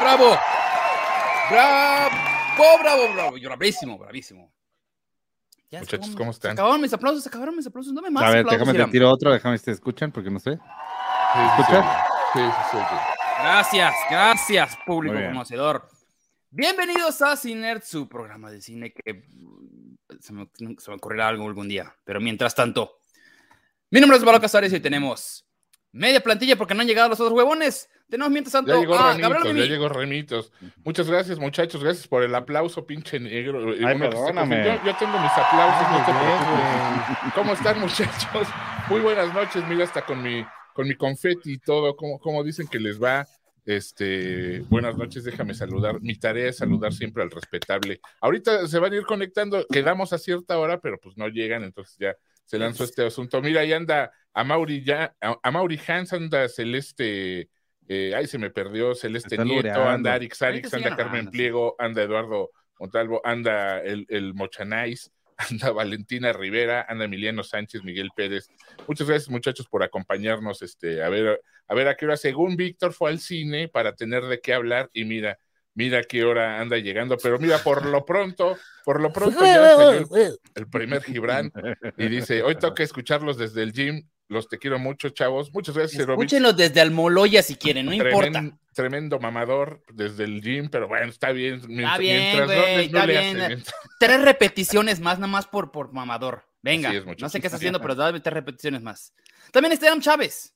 ¡Bravo! ¡Bravo! ¡Bravo, bravo! Yo, bravísimo, bravísimo. Ya Muchachos, ¿cómo están? Se acabaron mis aplausos, se acabaron mis aplausos. No me más A ver, aplausos, déjame te tiro otro, déjame si te escuchan, porque no sé. Sí, sí, ¿Escuchas? sí, sí, sí, sí. Gracias, gracias, público conocedor. Bienvenidos a Cinert, su programa de cine que mm, se me, se me ocurrirá algo algún día. Pero mientras tanto, mi nombre es Pablo Casares y hoy tenemos media plantilla porque no han llegado los otros huevones. Tenemos mientras tanto Ya llegó a Gabriel Ramitos, ya Mimi. llegó Remitos. Muchas gracias, muchachos. Gracias por el aplauso, pinche negro. Ay, perdóname. Yo tengo mis aplausos, no te Ay, preocupes. ¿Cómo están, muchachos? Muy buenas noches. Mira, hasta con mi, con mi confeti y todo. ¿Cómo, cómo dicen que les va? Este, buenas noches, déjame saludar. Mi tarea es saludar siempre al respetable. Ahorita se van a ir conectando, quedamos a cierta hora, pero pues no llegan, entonces ya se lanzó este asunto. Mira, ahí anda a Mauri ya, a, a Mauri Hans anda Celeste, eh, ay, se me perdió Celeste Está Nieto, lureando. anda Arix Arix, anda Carmen. Pliego, anda Eduardo Montalvo, anda el, el Mochanais, anda Valentina Rivera, anda Emiliano Sánchez, Miguel Pérez. Muchas gracias, muchachos, por acompañarnos. Este, a ver, a ver a qué hora, según Víctor, fue al cine para tener de qué hablar, y mira, mira qué hora anda llegando. Pero mira, por lo pronto, por lo pronto ya salió el, el primer Gibran y dice: Hoy toca escucharlos desde el gym. Los te quiero mucho, chavos. Muchas gracias, Cerovich. Escúchenlo desde Almoloya si quieren, no importa. Tremen- Tremendo mamador desde el gym, pero bueno, está bien. Mientras, bien, mientras no está le bien. hace, mientras- Tres repeticiones más, nada más por, por mamador. Venga, es, no sé qué está haciendo, pero dame tres repeticiones más. También está Adam Chávez.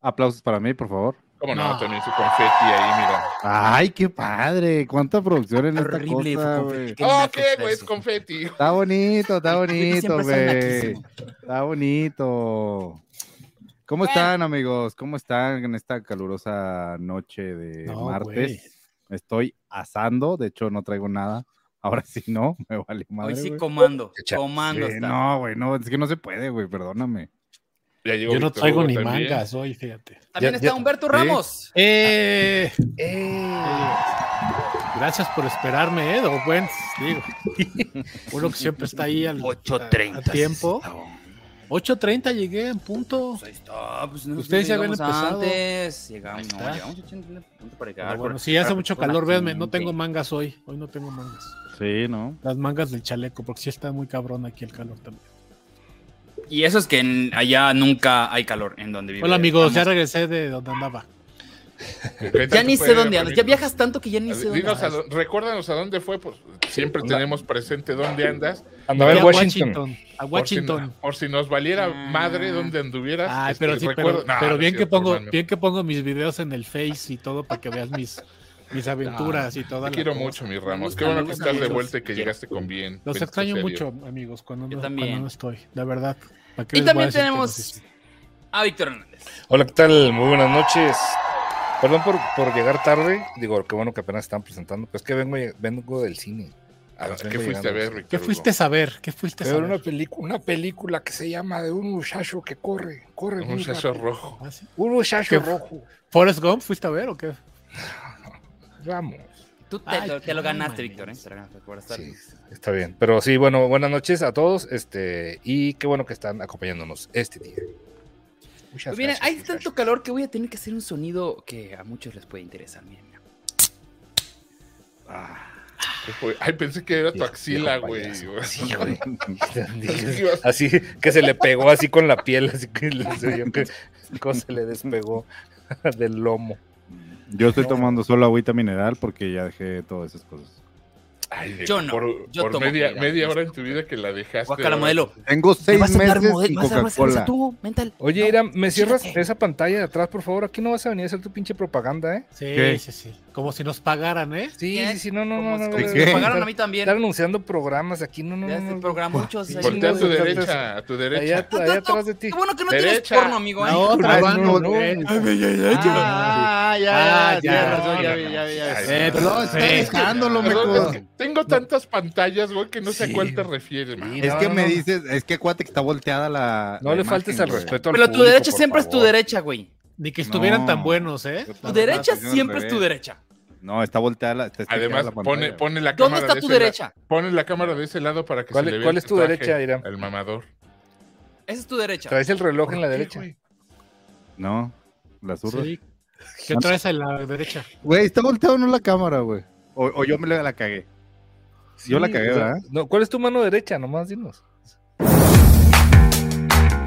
Aplausos para mí, por favor. ¿Cómo no? No. También su confeti ahí, mira. Ay, qué padre. Cuánta producción en esta Horrible, cosa, güey. Qué Oh, naco ¿qué, está güey? Es confeti. Está bonito, está bonito, güey. Está bonito. ¿Cómo Bueno. están, amigos? ¿Cómo están en esta calurosa noche de No, martes? Me estoy asando, de hecho no traigo nada. Ahora sí no, me vale madre. Hoy sí comando, comando no, güey, no, es que no se puede, güey, perdóname. Ya llegó Yo no Víctor traigo Hugo ni también. mangas hoy, fíjate. También Ya- está ya- Humberto sí. Ramos. Eh, gracias por esperarme, ¿eh? O buen, digo. Uno que siempre está ahí al 8.30. a tiempo. 8.30 llegué en punto. Pues ahí está, pues Ustedes ya habían llegamos empezado. antes. Llegamos, no, está. llegamos a 80 punto para llegar. Pero bueno, si hace mucho calor, véanme, no tengo mangas hoy. Hoy no tengo mangas. Sí, ¿no? Las mangas del chaleco, porque sí está muy cabrón aquí el calor también. Y eso es que en- allá nunca hay calor en donde vive. Hola amigos, ya regresé de donde andaba. ¿Qué Ya ni sé dónde andas. Ya viajas tanto que ya ni sé dónde andas. recuérdanos a dónde fue, pues siempre tenemos presente dónde andas. Andaba en a Washington. A Por si, Washington. por si nos valiera Ah. madre dónde anduvieras. Ay, este, pero sí, recuerdo- pero, No, pero bien que pongo, bien que pongo mis videos en el Face y todo para que veas mis, mis aventuras y toda Te la quiero cosa. mucho, mi Me Ramos. Qué bueno que estás de vuelta y que llegaste con bien. Los extraño mucho, amigos, cuando Yo no, también. cuando no estoy, la verdad. ¿Para qué Y a también tenemos- Ah, Víctor Hernández. Hola, ¿qué tal? Muy buenas noches. Perdón por, por llegar tarde. Digo, qué bueno que apenas están presentando. Pues que vengo, vengo del cine. Ah, ¿Qué fuiste a ver. Víctor ¿Qué fuiste a saber? ¿Qué fuiste a saber? una película, una película que se llama de un muchacho que corre, corre Un muchacho rápido. rojo. ¿Ah, sí? Un muchacho rojo. ¿Forrest Gump fuiste a ver o qué? Vamos. Tú te, Ay, lo, te lo qué ganaste, mames. Víctor. ¿eh? Te lo ganaste por estar- Sí, está bien. Pero sí, bueno, buenas noches a todos. Este, y qué bueno que están acompañándonos este día. Muchas Pues miren, gracias, hay tanto calor que voy a tener que hacer un sonido que a muchos les puede interesar. Miren, mira. Ah. Ay, pensé que era tu axila, güey. Sí, güey. Así que se le pegó así con la piel, así que le- se vio que cómo se le despegó del lomo. Yo estoy tomando solo agüita mineral porque ya dejé todas esas cosas. Ay, Yo no, Por, yo por tomo media, mineral. media hora en tu vida que la dejaste. Guacala modelo. Tengo ¿Te seis vas a meses mode- sin vas a dar cerveza Coca-Cola. Oye, No, Ira, ¿me cierras esa pantalla de atrás, por favor? Aquí no vas a venir a hacer tu pinche propaganda, ¿eh? Sí, ¿Qué? sí, sí. Como si nos pagaran, ¿eh? Sí, ¿Qué? sí, sí, no, no, Como no. si- no, no, si me no, pagaron a mí también. Estar anunciando programas aquí, no, no, Ya no. no. programa muchos. Sí, a tu derecha, a tu derecha. Allá, No, allá no, atrás de ti. Qué bueno que no Derecha. tienes porno, amigo. ¿eh? La otra, van, no, no, no. Ah, Ah, ya, ya, no, no, ya no, vi, no. ya ya. Ay, Eh, No, Perdón, co- es que tengo tantas pantallas, güey, que no sé a cuál te refieres, Es no, que no, me no. dices, es que acuérdate que está volteada la. No le faltes al respeto al Pero tu derecha siempre es tu derecha, güey. Ni que estuvieran No. tan buenos, ¿eh? Tu derecha siempre es tu derecha. No, está volteada la. está Además, la pone, pone la ¿Dónde cámara está de tu ese la- derecha? Pone la cámara de ese lado para que ¿Cuál se le vea cuál es tu derecha, Ira? El mamador. Esa es tu derecha. Traes el reloj en la ¿Por qué, derecha. güey? No, la zurda. Sí. ¿Qué traes en la derecha? Güey, está volteado no la cámara, güey. O, o yo me la, cagué. Yo la cagué, ¿verdad? No, ¿Cuál es tu mano derecha? Nomás dinos.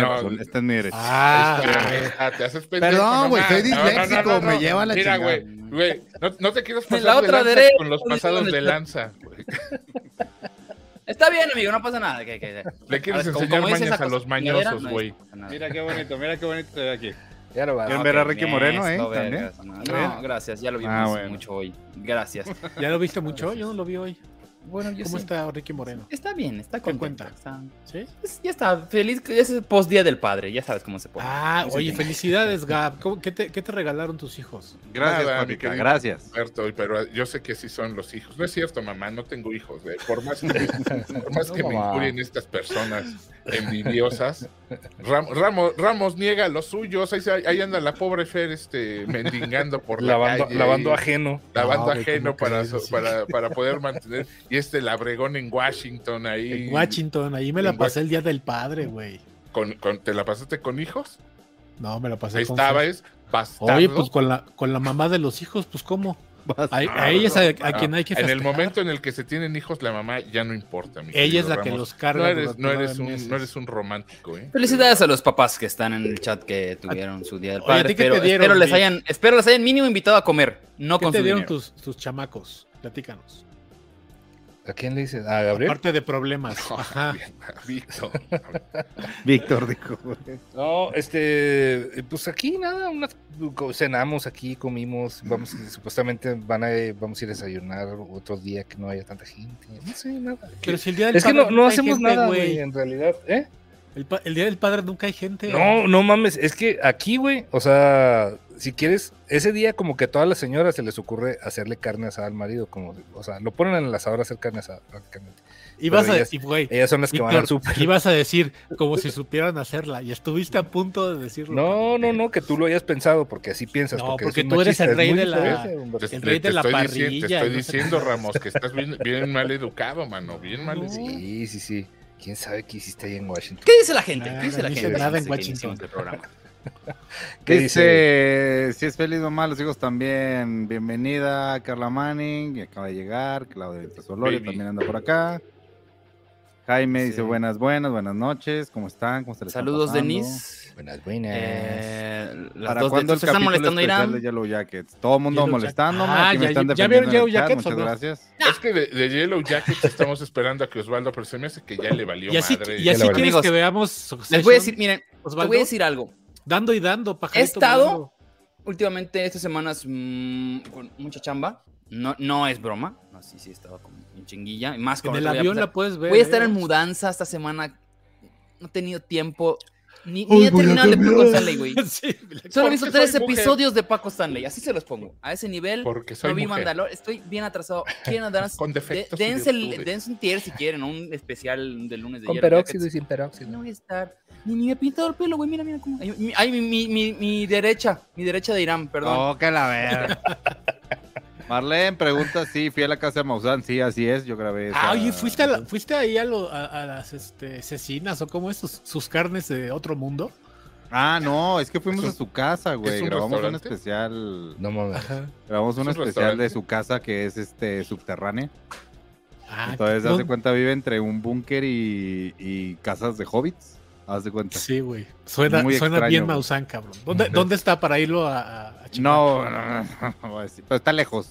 Tienes No. razón. Esta es mi derecha. Ah, Ah, te haces pendejo. Perdón, güey, soy disléxico, me lleva la Mira, chingada. güey, güey, no, no te quieras pasar La de lanza con los pasados de lanza. güey. Está bien, amigo, no pasa nada. Le quieres enseñar mañas a los mañosos, güey. Mira qué bonito, mira qué bonito ve aquí. Ya lo va. ¿Quieren ver a Ricky Moreno, eh? También. No, gracias, ya lo vimos Ah, bueno. mucho hoy. Gracias. ¿Ya lo viste mucho? Yo no lo vi hoy. Bueno, yo ¿Cómo sí. está Ricky Moreno? Está bien, está ¿Qué contento. cuenta? está- ¿Sí? pues, ya está, feliz. Es post día del padre, ya sabes cómo se pone. Ah, oye, felicidades, Gab. ¿Cómo- qué, te, qué te regalaron tus hijos? Gracias, querido gracias. Alberto, pero yo sé que sí son los hijos. No es cierto, mamá, no tengo hijos. eh. Por más que, por más No, que me injurien estas personas envidiosas, Ram- Ramos, Ramos niega los suyos. Ahí, anda la pobre Fer este, mendigando por la Lavando, calle. lavando ajeno. Lavando No, ajeno ¿cómo para, para, para poder mantener. Y este labregón en Washington ahí. En Washington, ahí me la pasé el día del padre, güey. Con, con- ¿Te la pasaste con hijos? No, me la pasé Ahí con estaba, es bastardo. Oye, pues con la, con la mamá de los hijos, pues ¿cómo? A, a ella es a, a quien hay que En el festejar. momento en el que se tienen hijos, la mamá ya no importa. mi Ella es la que los carga. No eres, no, eres un, no eres un romántico, ¿eh? Felicidades a los papás que están en el chat que tuvieron su día del Oye, ¿a padre. pero dieron, espero les hayan, espero les hayan mínimo invitado a comer, no ¿Qué con te su dieron tus, tus chamacos? Platícanos. ¿A quién le dices? ¿A Gabriel? Aparte de problemas. Ajá. Víctor. Víctor dijo, güey. No, este, pues aquí nada, unas, cenamos aquí, comimos, vamos, supuestamente van a, vamos a ir a desayunar otro día que no haya tanta gente, no sé, nada. Pero si el día del Es que no, no hacemos gente, nada, güey, en realidad, ¿eh? El día del padre nunca hay gente. No, no mames, es que aquí, güey, o sea, si quieres, ese día como que a todas las señoras se les ocurre hacerle carne asada al marido, como, o sea, lo ponen en el asador a hacer carne asada, prácticamente. Ibas pero a ellas- decir, güey, Ellas son las que van al súper. ibas a decir como si supieran hacerla y estuviste a punto de decirlo. No, no, no, que tú lo hayas pensado, porque así piensas. No, porque, tú eres el rey de la-. El rey de la parrilla, Diciendo, te estoy no diciendo, Ramos, que estás bien, bien mal educado, mano. Bien mal No. educado. Sí, sí, sí. ¿Quién sabe qué hiciste ahí en Washington? ¿Qué dice la gente? ¿Qué dice la gente? dice nada en Washington. programa? ¿Qué Dice, si es feliz mamá, los hijos también. Bienvenida, Carla Manning, que acaba de llegar. Claudia Solorio también anda por acá. Jaime Sí. dice buenas, buenas, buenas noches. ¿Cómo están? ¿Cómo se les Saludos? Denise. Buenas, buenas. Eh, las ¿Para dos cuándo el ¿Se están capítulo molestando, especial Irán? de Yellow Jackets? Todo el mundo Yellow molestándome. Ah, aquí me ya- están ya vieron Yellow Jackets Muchas no? gracias. Es que de, de Yellow Jackets estamos esperando a que Osvaldo, pero se me hace que ya le valió Y así, madre. y así quieres que veamos Les voy a decir, miren, les Osvaldo? voy a decir algo. Dando y dando, pajarito. He estado-. Últimamente, estas semanas, mm, con mucha chamba. No, no es broma. No, sí, sí, he estado con un chinguilla. y Más En con el avión pasar. la puedes ver. Voy a estar ¿eh? en mudanza esta semana. No he tenido tiempo. Ni, ni he terminado de Paco Stanley, güey. Sí, Solo he visto tres mujer. episodios de Paco Stanley. Así se los pongo. A ese nivel. Porque soy No vi. Mandalor. Estoy bien atrasado. Quieren andar. Con de- defectos y dense, el- dense un tier si quieren. Un especial del lunes de Con peróxido y sin peróxido. No voy a estar. Ni, ni me he pintado el pelo, güey. Mira, mira cómo. Ay, mi, ay, mi, mi, mi- mi derecha. Mi derecha de Irán, perdón. Oh, que la verga. Marlene pregunta si fui a la casa de Maussan. Sí, así es. Yo grabé. Ah, esa- oye, ¿fuiste, a la- ¿fuiste ahí a, lo- a- a las este, cecinas o cómo es? Sus, sus carnes de otro mundo. Ah, no, es que fuimos ¿Es a su casa, güey. un Grabamos un especial. No mames. Grabamos un ¿Es un especial de su casa que es este subterránea. Ah, Entonces, ¿dónde- haz de cuenta, vive entre un búnker y, y casas de hobbits. Haz de cuenta. Sí, güey. Suena, Muy suena extraño, bien. Maussan, cabrón. ¿Dónde, ¿Dónde está para irlo a, a-? No, no, no, no, no voy a decir, pero está lejos,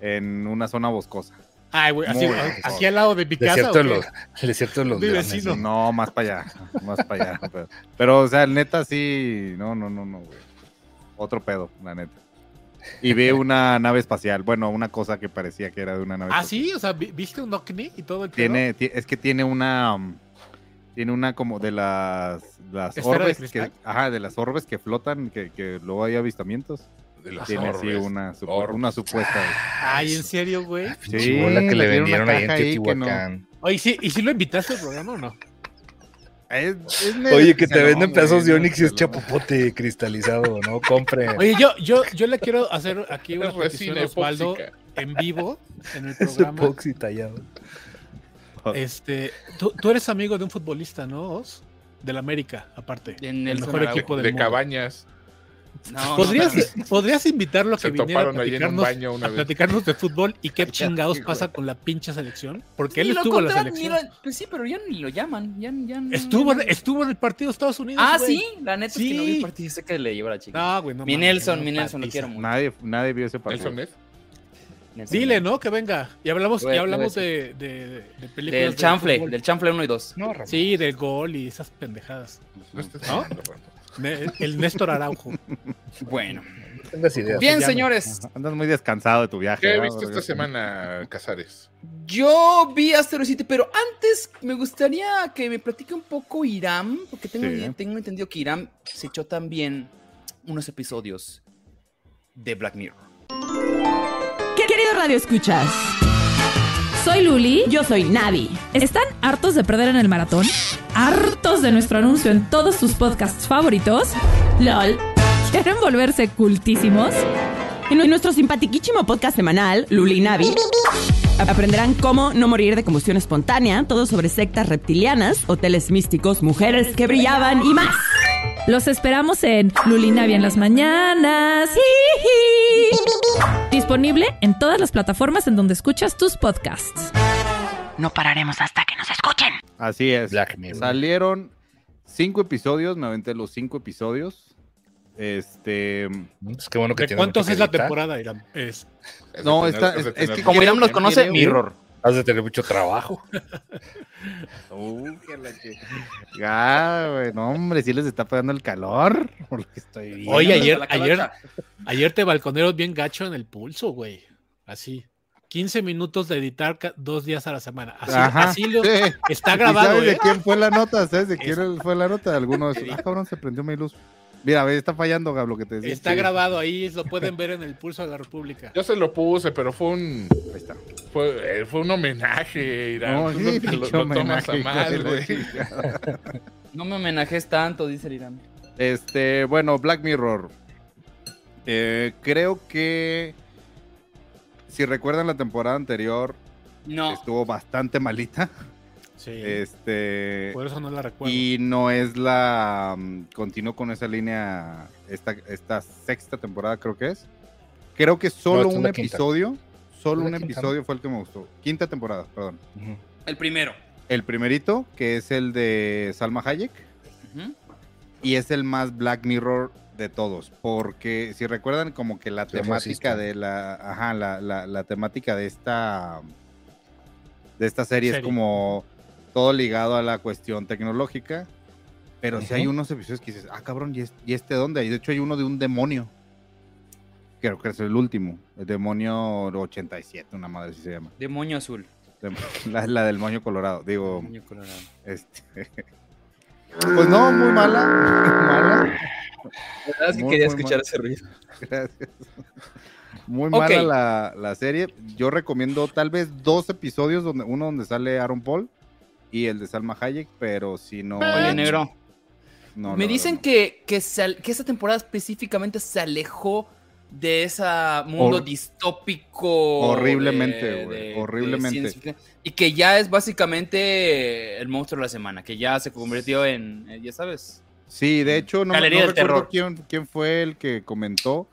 en una zona boscosa. Ay, güey, así, Muy a- lejos. aquí al lado de mi casa. Desierto ¿o de los, el desierto de los Mi leones, vecino. No, más para allá, más para allá. Pero, pero, o sea, neta, sí, no, no, no, no, güey. Otro pedo, la neta. Y vi una nave espacial, bueno, una cosa que parecía que era de una nave Ah, espacial. sí, o sea, ¿vi- ¿viste un ovni y todo el pedo? Tiene, ti- es que tiene una, um, tiene una como de las, las ¿Esfera de orbes, que, ajá, de las orbes que flotan, que, que luego hay avistamientos. De las Tiene sí orbes. una, supu- Orbes. una supuesta. Ay, ¿en serio, güey? Pinche Sí, bola que le le dieron una vendieron ahí en que no- Teotihuacán. Oye, sí, ¿y si lo invitaste al programa o no? Es- es Oye, que te venden pedazos de Onix y es chapopote cristalizado, ¿no? Compre. Oye, yo, yo, yo le quiero hacer aquí una Es petición a Osvaldo en vivo en el Es programa. epoxi tallado. Este, tú, tú eres amigo de un futbolista, ¿no, Os? Del América, aparte. De el mejor Araujo. equipo del De mundo. cabañas. No, ¿Podrías, no, ¿Podrías invitarlo a que Se viniera a toparon ahí en un platicarnos, baño una a platicarnos de fútbol y qué chingados sí, pasa con la pinche selección? Porque Sí, él estuvo en la selección. pues sí, pero ya ni lo llaman. Ya, ya Estuvo, no- estuvo en el partido de Estados Unidos. Ah, güey. sí, la neta es que no vi Sí. el partido. Sé que le llevó la chica. No, güey, no mi Nelson, no, mi Nelson, lo quiero mucho. Nadie, nadie vio ese partido. Nelson Ned. Dile, ¿no? Que venga. Y hablamos, y hablamos de, de, de películas. Del de chanfle, fútbol. del chanfle 1 y 2. No. Sí, del gol y esas pendejadas. No El Néstor Araujo. Bueno. Ideas. Bien, señores. Andas muy descansado de tu viaje. ¿Qué viste esta semana, Casares? Yo vi Asteroid City, pero antes me gustaría que me platique un poco Irán, porque tengo, Sí. tengo entendido que Irán se echó también unos episodios de Black Mirror. ¿Qué querido Radio Escuchas? Soy Luli. Yo soy Navi. ¿Están hartos de perder en el maratón? ¿Hartos de nuestro anuncio en todos tus podcasts favoritos? LOL. ¿Quieren volverse cultísimos? En nuestro simpatiquísimo podcast semanal, Luli y Navi, aprenderán cómo no morir de combustión espontánea, todo sobre sectas reptilianas, hoteles místicos, mujeres que brillaban y más. Los esperamos en Lulinavia en las mañanas. Jiji. Disponible en todas las plataformas en donde escuchas tus podcasts. No pararemos hasta que nos escuchen. Así es. Black Mirror. Salieron cinco episodios, me aventé los cinco episodios. Este. Pues qué bueno que ¿De cuántos es la temporada, Irán? Es, No, está- es- que Como Irán los creo- conoce, Mirror. Has de tener mucho trabajo. Uh, que la che- Ya, güey, no, hombre, sí les está pegando el calor. Por lo que estoy viendo. Oye, ayer, ayer, ayer te balconeros bien gacho en el pulso, güey. Así. 15 minutos de editar dos días a la semana. Así, Ajá, así lo- sí. está ¿Y grabado, ¿Sabes de ¿eh? quién fue la nota? ¿Sabes de quién fue la nota? De alguno de esos. Ah, cabrón, se prendió mi luz. Mira, ve, está fallando, Gab, lo que te decía. Está Sí. grabado ahí, lo pueden ver en el pulso de la República. Yo se lo puse, pero fue un Ahí está. fue, eh, fue un homenaje, Irán. No, Tú sí, lo- lo tomas a mal, güey. chingada. No me homenajes tanto, dice el Irán. Este, bueno, Black Mirror. Eh, creo que si recuerdan la temporada anterior, No. estuvo bastante malita. Sí. Este, por eso no la recuerdo. y no es la. mm, Continuó con esa línea esta, esta sexta temporada, creo que es. Creo que solo un quinta. episodio, solo un quinta, episodio fue el que me gustó. Quinta temporada, perdón. El primero. El primerito, que es el de Salma Hayek. Y es el más Black Mirror de todos, porque si recuerdan como que la temática de la, ajá, la, la- la temática de esta de esta serie, es como todo ligado a la cuestión tecnológica, pero si hay unos episodios que dices, ah cabrón, ¿y, es- y este dónde? Y de hecho hay uno de un demonio, creo que es el último, el demonio 87, una madre así se llama, Demonio azul. La, la del moño colorado, digo, Demonio colorado. este, pues no, muy mala, mala. Verdad es que Muy, quería muy escuchar mal. ese ruido. Gracias. Muy mala la, la serie. Yo recomiendo tal vez dos episodios, donde uno donde sale Aaron Paul y el de Salma Hayek, pero si no. Oye, negro. no, me no, dicen no. que, que, se que esta temporada específicamente se alejó de ese mundo Hor- distópico. Horriblemente, güey, horriblemente. de y que ya es básicamente el monstruo de la semana, que ya se convirtió en, eh, ya sabes. Sí, de hecho, no, recuerdo terror. quién, quién fue el que comentó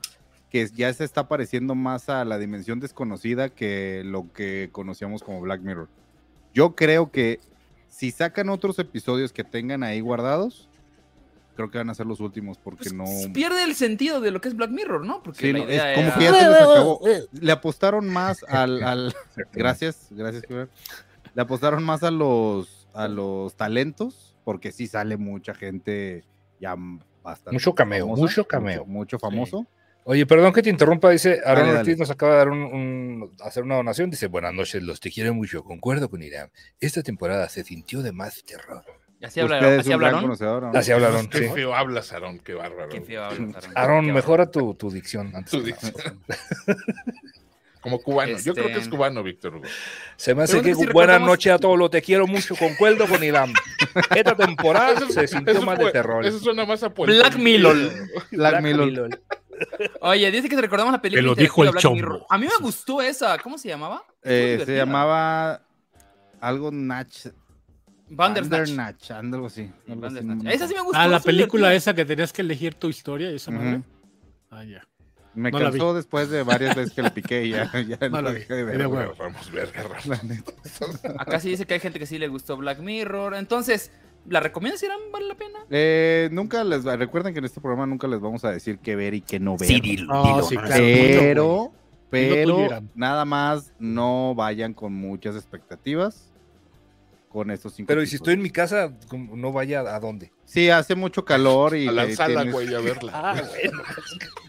que ya se está pareciendo más a la dimensión desconocida que lo que conocíamos como Black Mirror. Yo creo que si sacan otros episodios que tengan ahí guardados, creo que van a ser los últimos porque Pues, no... Pierde el sentido de lo que es Black Mirror, ¿no? Porque Sí, la no, es idea como era- que ya se les acabó. Le apostaron más al, al- gracias, gracias. Le apostaron más a los a los talentos, porque sí sale mucha gente ya bastante. Mucho cameo, famosa, mucho cameo. Mucho, mucho famoso. Oye, perdón que te interrumpa, dice Aaron Dale, Ortiz dale. nos acaba de dar un, un- hacer una donación, dice, buenas noches, los te quiero mucho, concuerdo con Irán. Esta temporada se sintió de más terror. Así hablaron. Así hablaron. Así hablaron. Qué sí. feo hablas, Aarón, qué bárbaro. Qué feo hablan, Aaron. Aaron, Qué mejora tu, tu dicción. antes Tu dicción. Como cubano. Yo creo que es Este- cubano, Víctor Hugo. Se me hace que si buenas recordamos- noches a todos, lo te quiero mucho, concuerdo con Irán. Esta temporada se sintió más fue- de terror. Eso suena más a Black Mirror. Black Mirror. Oye, dice que te recordamos la película. Te lo dijo el chombo. Mirror. A mí me gustó esa. ¿Cómo se llamaba? Eh, se llamaba algo Natch. Bandersnatch. Algo así. algo así, no- Esa sí me gustó. Ah, la película divertida. esa que tenías que elegir tu historia y esa madre. Ah, ya. Me No cansó después de varias veces que le piqué y ya, ya No vi. dejé de ver. Huevo. Vamos. La neta. Acá sí dice que hay gente que sí le gustó Black Mirror. Entonces, ¿la recomiendas, Irán? ¿Vale la pena? Eh, nunca les recuerden que en este programa nunca les vamos a decir qué ver y qué no ver. No, sí, claro. pero, pero nada más no vayan con muchas expectativas con estos cinco. Pero ¿y si estoy en mi casa, ¿cómo- no vaya a dónde? Sí, hace mucho calor y A la sala, tienes- güey, a verla. Ah, bueno.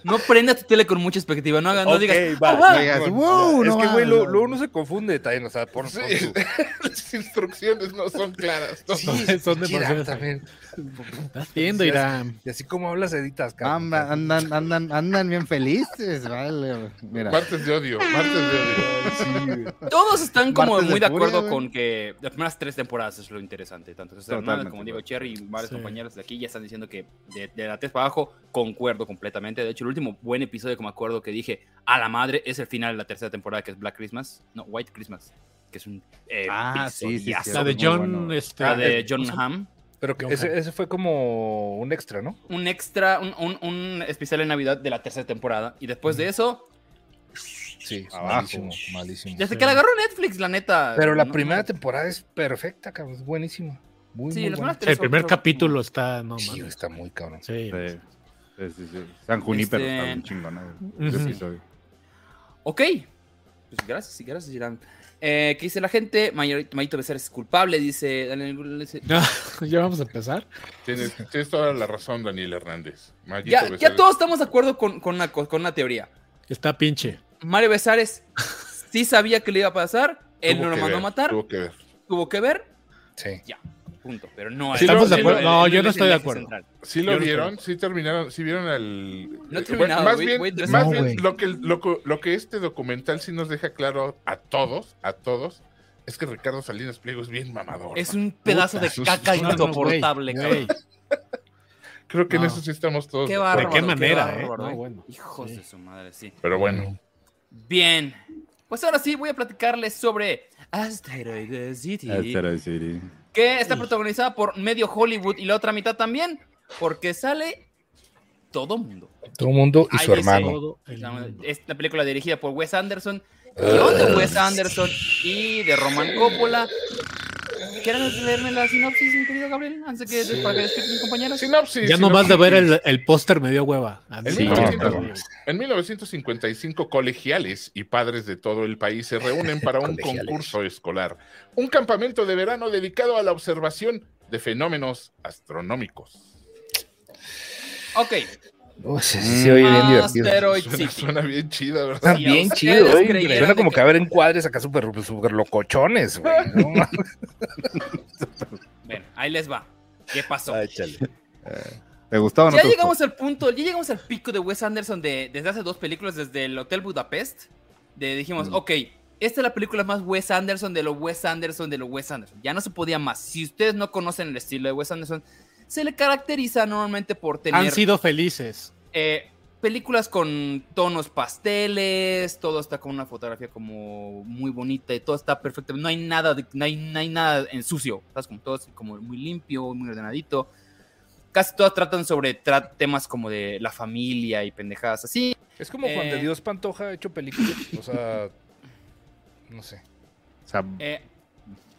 No prendas tu tele con mucha expectativa. No, hagas, no Ok, digas. va. "Ah, No digas, Bueno, "Wow, es no que, güey, no". luego uno se confunde también, o sea, por, Sí, por su- las instrucciones no son claras. ¿no? Sí, Son chida demasiadas. también. Estás viendo, Irán. Y así como hablas, editas, cabrón. Anda- andan, andan, andan bien felices, vale. Mira. Martes de odio, martes de odio. Todos están como Martes de muy de furia, acuerdo güey. con que las primeras tres temporadas es lo interesante. Tanto Totalmente, como Diego. Cherry y varios Sí. Compañeros de aquí ya están diciendo que de, de la 3 para abajo concuerdo completamente. De hecho, el último buen episodio que me acuerdo que dije a la madre es el final de la tercera temporada que es Black Christmas. No, White Christmas. Que es un eh, Ah, sí, sí, sí. La de John, bueno. este. La de John ¿cómo se llama? Hamm. Pero que John ese, fue como un extra, ¿no? Un extra, un, un- un especial en Navidad de la tercera temporada. Y después de eso, Sí, Abajo. malísimo, malísimo. desde Sí. que la agarró Netflix, la neta. Pero la no- primera no- temporada es perfecta, cabrón, es buenísima. Muy, Sí, muy las buena. primeras tres El primer capítulo está. No, Sí, mames. está muy cabrón. Sí. Sí, sí, sí, sí. San Junípero Este- está bien chingón. episodio. Ok. Pues gracias, gracias, Irán. Eh, ¿Qué dice la gente? Mayito Becerra es culpable, dice Daniel. dice- ya vamos a empezar. Tienes, tienes toda la razón, Daniel Hernández. Ya, ya todos estamos de acuerdo con, con una, co- con una teoría. Está pinche. Mario Besares sí sabía que le iba a pasar, él Tuvo no lo mandó a matar, Tuvo que ver. tuvo que ver, Sí. Punto. Pero no Sí, ¿Estamos de acuerdo? No, yo no es estoy el de acuerdo. central. Sí Yo lo no vieron, sí terminaron, sí vieron al... No Bueno, terminado, más bien, más No, bien lo, que, lo, lo que este documental sí nos deja claro a todos, a todos, es que Ricardo Salinas Pliego es bien mamador. Es ¿no? un pedazo de caca No, no, insoportable, güey. Creo que en No. eso sí estamos todos. Qué de bárbaro. ¿De qué qué manera, eh? bárbaro, No, eh. bueno. Hijos Sí. de su madre, sí. Pero bueno, Bien. Pues ahora sí voy a platicarles sobre Asteroid City. Asteroid City. que está protagonizada por medio Hollywood y la otra mitad también, porque sale todo mundo. Todo mundo y Ahí su hermano. Todo el mundo. Es la película dirigida por Wes Anderson, guion de Wes Anderson y de Roman Coppola. ¿Quieres leerme la sinopsis, mi querido Gabriel? Antes de que, para que despierte mis compañeros. sinopsis. Ya nomás de ver el, el póster me dio hueva. A mí En, sí. 1900 no, no. en 1955, colegiales y padres de todo el país se reúnen para un concurso escolar, un campamento de verano dedicado a la observación de fenómenos astronómicos. Ok. Sí, sí, se oye bien divertido. Suena, suena bien chida, ¿verdad? Está Si a bien chido, creyeran Suena como que- que va a haber encuadres acá súper super locochones, güey. ¿no? Bueno, ahí les va. ¿Qué pasó? Ah, échale. ¿Te gustaba o no ya te gustó? llegamos al punto, ya llegamos al pico de Wes Anderson de, desde hace dos películas, desde el Hotel Budapest. De, dijimos, Mm. ok, esta es la película más Wes Anderson de lo Wes Anderson de lo Wes Anderson. Ya no se podía más. Si ustedes no conocen el estilo de Wes Anderson, se le caracteriza normalmente por tener Han sido felices. eh, películas con tonos pasteles, todo está con una fotografía como muy bonita y todo está perfecto. No hay nada, de- no, hay, no hay nada en sucio, ¿sabes? Como todo es como muy limpio, muy ordenadito. Casi todas tratan sobre tra- temas como de la familia y pendejadas así. Es como Juan de Eh. Dios Pantoja ha hecho películas. O sea, no sé. O sea, Eh,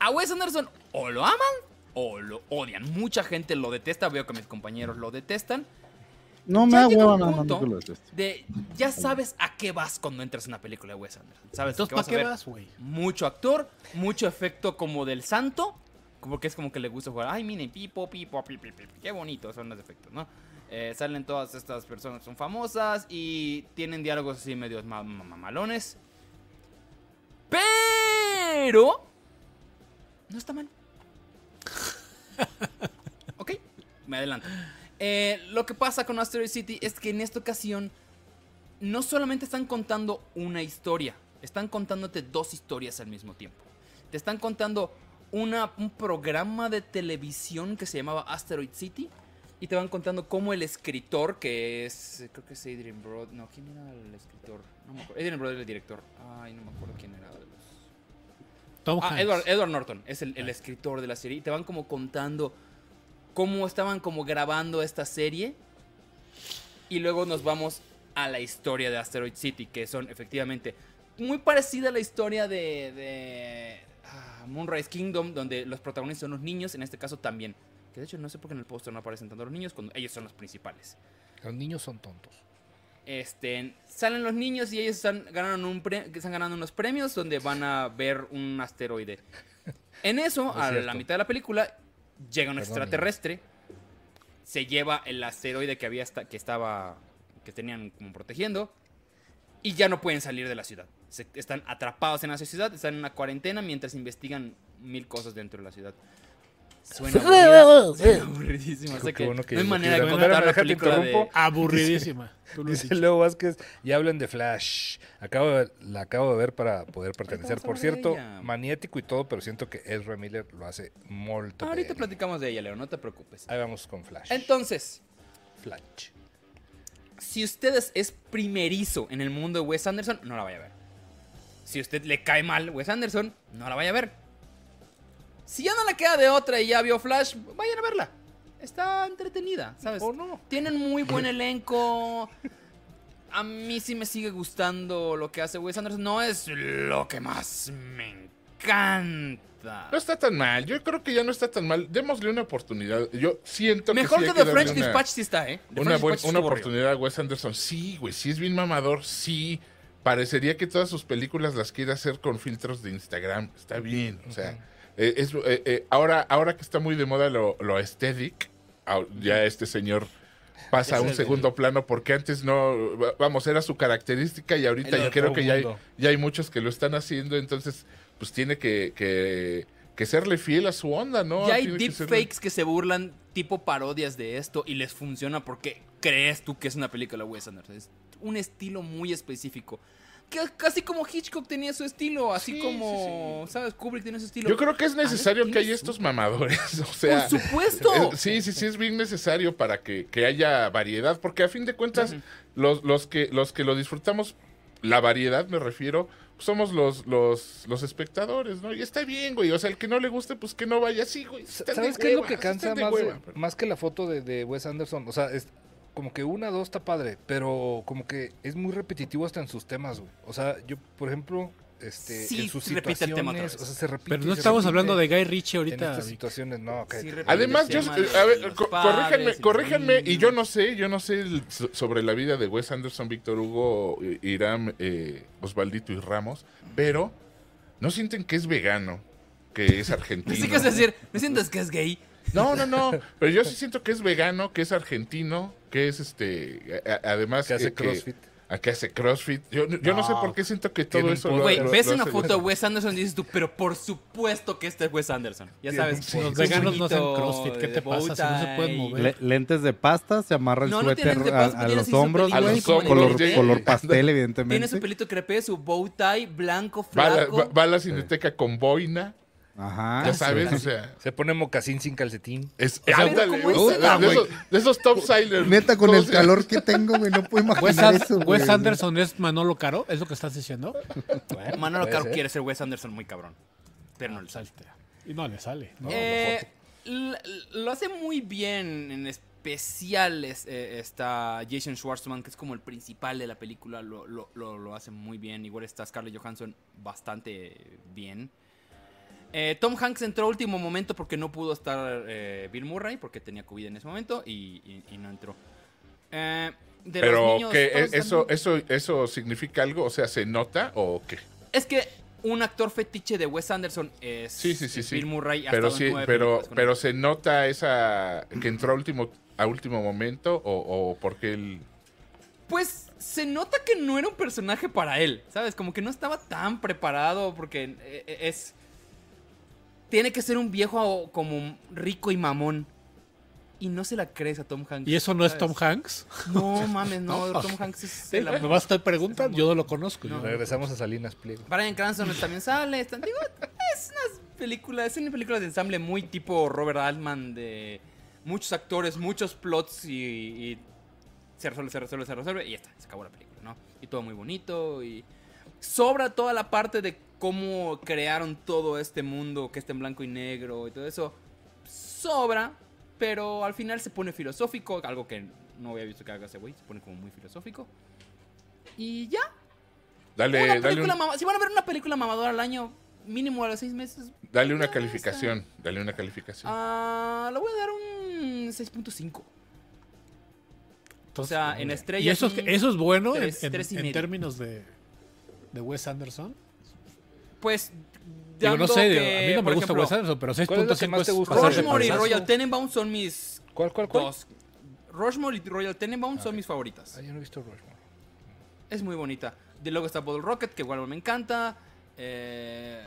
a Wes Anderson o lo aman o lo odian. Mucha gente lo detesta, veo que mis compañeros lo detestan. no me punto no detesto. De, ya sabes a qué vas cuando entras en una película de Wes Anderson. Sabes Entonces, que vas ¿para a qué ver vas, güey? mucho actor, mucho efecto como del santo, como que es como que le gusta jugar. Ay, miren, pipo, pipo, pipo, pipo, qué bonitos son los efectos, ¿no? Eh, salen todas estas personas, son famosas y tienen diálogos así medios ma- ma- mamalones. Pero no está mal. ok, me adelanto. Eh, lo que pasa con Asteroid City es que en esta ocasión no solamente están contando una historia, están contándote dos historias al mismo tiempo. Te están contando una, un programa de televisión que se llamaba Asteroid City y te van contando cómo el escritor, que es, creo que es Adrian Brody, no, ¿quién era el escritor? No me acuerdo. Adrian Brody era el director. Ay, no me acuerdo quién era. Tom Ah, Hanks. Edward, Edward Norton es el, el escritor de la serie. Y te van como contando cómo estaban como grabando esta serie. Y luego nos vamos a la historia de Asteroid City, que son efectivamente muy parecida a la historia de, de ah, Moonrise Kingdom, donde los protagonistas son los niños, en este caso también. Que de hecho no sé por qué en el póster no aparecen tanto los niños, cuando ellos son los principales. Los niños son tontos. Este, salen los niños y ellos están ganando, un pre- están ganando unos premios donde van a ver un asteroide. En eso, Es a la mitad de la película, llega un Perdón, extraterrestre, se lleva el asteroide que había que estaba que tenían como protegiendo y ya no pueden salir de la ciudad. Se- están atrapados en la ciudad, están en una cuarentena mientras investigan mil cosas dentro de la ciudad. Suena aburrida, suena aburridísima. Qué Sé que que no hay manera de quiera. contar déjate película de... Aburridísima. Dice. Leo Vázquez, ya hablen de Flash. Acabo de- la acabo de ver para poder pertenecer. Por cierto, maniático y todo, pero siento que Ezra Miller lo hace muy Ahorita platicamos de ella, Leo, no te preocupes. Ahí vamos con Flash. Entonces, Flash. si ustedes es primerizo en el mundo de Wes Anderson, no la vaya a ver. Si usted le cae mal Wes Anderson, no la vaya a ver. Si ya no le queda de otra y ya vio Flash, vayan a verla. Está entretenida, ¿sabes? ¿O no? Tienen muy buen elenco. A mí sí me sigue gustando lo que hace Wes Anderson. No es lo que más me encanta. No está tan mal. Yo creo que ya no está tan mal. Démosle una oportunidad. Yo siento Mejor que, que sí hay The French una- Dispatch sí está, ¿eh? The una, buen- oportunidad a Wes Anderson. Sí, güey, sí es bien mamador, sí. Parecería que todas sus películas las quiere hacer con filtros de Instagram. Está bien, o sea. Eh, es, eh, eh, ahora, ahora que está muy de moda lo, lo aesthetic, ya este señor pasa a un el- segundo plano porque antes no, va- vamos, era su característica y ahorita yo creo que ya hay, ya hay muchos que lo están haciendo, entonces pues tiene que, que, que serle fiel a su onda, ¿no? Ya hay que serle- deepfakes que se burlan tipo parodias de esto y les funciona porque crees tú que es una película Wes Anderson. Es un estilo muy específico. Que casi como Hitchcock tenía su estilo, así Sí, como, ¿sabes? Kubrick tiene su estilo. Yo creo que es necesario que haya estos mamadores, o sea... Por supuesto. eh, Sí, sí, sí, es bien necesario para que, que haya variedad, porque a fin de cuentas, los, los, que, los que lo disfrutamos, la variedad me refiero, somos los, los, los espectadores, ¿no? Y está bien, güey, o sea, el que no le guste, pues que no vaya así, güey. ¿Sabes qué es lo que cansa más, hueva, de- pero- más que la foto de, de Wes Anderson? O sea, es como que una, dos está padre, pero como que es muy repetitivo hasta en sus temas, güey. O sea, yo, por ejemplo, este, Sí, en sus se repite el tema otra situaciones, vez. o sea, se repite. Pero no estamos repite hablando de Guy Ritchie En ahorita. estas Vic. situaciones, no. Sí. Además, yo, tema a ver, los co- padres corríjanme, corríjanme, y yo no sé, yo no sé el- sobre la vida de Wes Anderson, Víctor Hugo, eh, Irán, eh, Osvaldito y Ramos, pero ¿no sienten que es vegano? Que es argentino. Así que es decir, ¿me sientes que es gay? No, no, no, pero yo sí siento que es vegano, que es argentino, que es este, a- a- además Que hace que- CrossFit. a que hace CrossFit. Yo, yo no, sé por qué siento que tiene todo eso Güey, lo- ves lo una foto de Wes Anderson y dices tú, pero por supuesto que este es Wes Anderson. Ya Tiene sabes, con Los veganos no hacen crossfit. ¿Qué te pasa? Si no se pueden mover. Le- lentes de pasta, se amarra el No, tiene suéter a, a tiene los hombros, pelito güey. así como Color, pastel, Tiene evidentemente. su pelito crepé, su bow tie, blanco, Va a la, flaco. va- va a la cineteca con boina, Ajá. ya sí. sabes, o sea, Se pone mocasín sin calcetín. es, sea, ándale, ¿cómo güey, está, de, güey? esos, de esos top silers. Neta, con el calor que tengo, güey, no puedo Wes, imaginar An- eso, Wes güey. Anderson es Manolo Caro, ¿es lo que estás diciendo? Bueno, Manolo Caro ser. quiere ser Wes Anderson muy cabrón. Pero no le sale. Y no le sale. ¿no? Eh, lo hace muy bien, en especial es- eh, está Jason Schwartzman, que es como el principal de la película, lo, lo- lo- lo hace muy bien. Igual está Scarlett Johansson bastante bien. Eh, Tom Hanks entró a último momento porque no pudo estar eh, Bill Murray, porque tenía COVID en ese momento y, y- y no entró. Eh, de Pero niños, todos eso, eso, eso significa algo, o sea, ¿se nota o qué? Es que un actor fetiche de Wes Anderson es, Sí, sí, sí, es sí. Bill Murray. Pero sí, pero, pero se nota esa que entró a último, a último momento o, o porque él Pues se nota que no era un personaje para él, ¿sabes? Como que no estaba tan preparado porque es... tiene que ser un viejo como rico y mamón. Y no se la crees a Tom Hanks. ¿Y eso no es. Tom Hanks? No mames, no, No. Tom Hanks es el amor. Nomás te preguntan, yo no lo conozco. yo- Regresamos a Salinas Pliego. Brian Cranston también sale. están- digo, es una película, es una película de ensamble muy tipo Robert Altman de muchos actores, muchos plots y, y se resuelve, se resuelve, se resuelve y ya está, se acabó la película, ¿no? Y todo muy bonito y sobra toda la parte de cómo crearon todo este mundo que está en blanco y negro y todo eso. Sobra, pero al final se pone filosófico, algo que no había visto que haga ese güey, se pone como muy filosófico. Y ya, Dale, una dale, película un- mama- si van a ver una película mamadora al año, mínimo a los seis meses, dale una calificación. Dale una calificación. ah, le voy a dar un 6.5. O sea, en ¿Y estrellas. eso, es- un- eso es bueno en- tres- en, tres y en medio. términos de, de Wes Anderson? Pues. Digo, no sé, que, a mí no me por gusta ejemplo, Wes Anderson, pero ¿Cuál es lo que 6.5 más te es gusta? bastante Rushmore y. Royal Tenenbaum son mis ¿Cuál, cuál, cuál? dos. Rushmore y Royal Tenenbaum son mis favoritas. Ah, yo no he visto Rushmore. Es muy bonita. De luego está Bottle Rocket, que igual me encanta. Eh,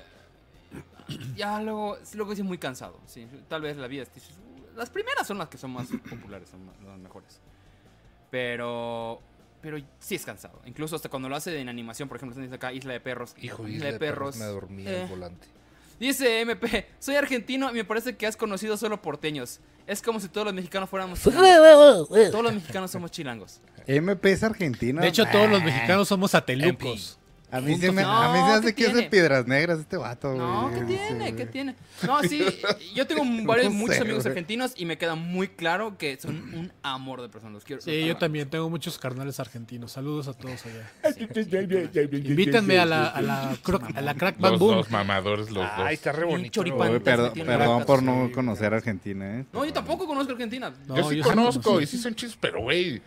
ya luego, luego sí es muy cansado. Sí, tal vez la vida. es- Las primeras son las que son más populares, son las mejores. Pero, pero sí es cansado. Incluso hasta cuando lo hace en animación, por ejemplo, dice acá Isla de Perros. Hijo, Isla de Perros. Me dormí Eh, el volante. Dice MP, soy argentino y me parece que has conocido solo porteños. Es como si todos los mexicanos fuéramos chilangos. Todos los mexicanos somos chilangos. MP es argentino. De hecho, todos los mexicanos somos satelucos. A mí, se me, No, a mí se hace ¿qué que es de piedras negras este vato. No, güey. ¿qué tiene? Sí. ¿Qué tiene? No, sí, yo tengo varios, No muchos sé, amigos güey. argentinos y me queda muy claro que son un amor de personas. Los quiero. Sí, los yo también tengo muchos carnales argentinos. Saludos a todos allá. Invítenme a la, a la, croc- a la Crack Los Boom. dos mamadores, los Ay, dos. está re bonito. perdón, perdón por no sí, conocer Argentina, ¿eh? No, yo tampoco conozco Argentina. No, yo sí yo conozco y sí son chidos, pero güey,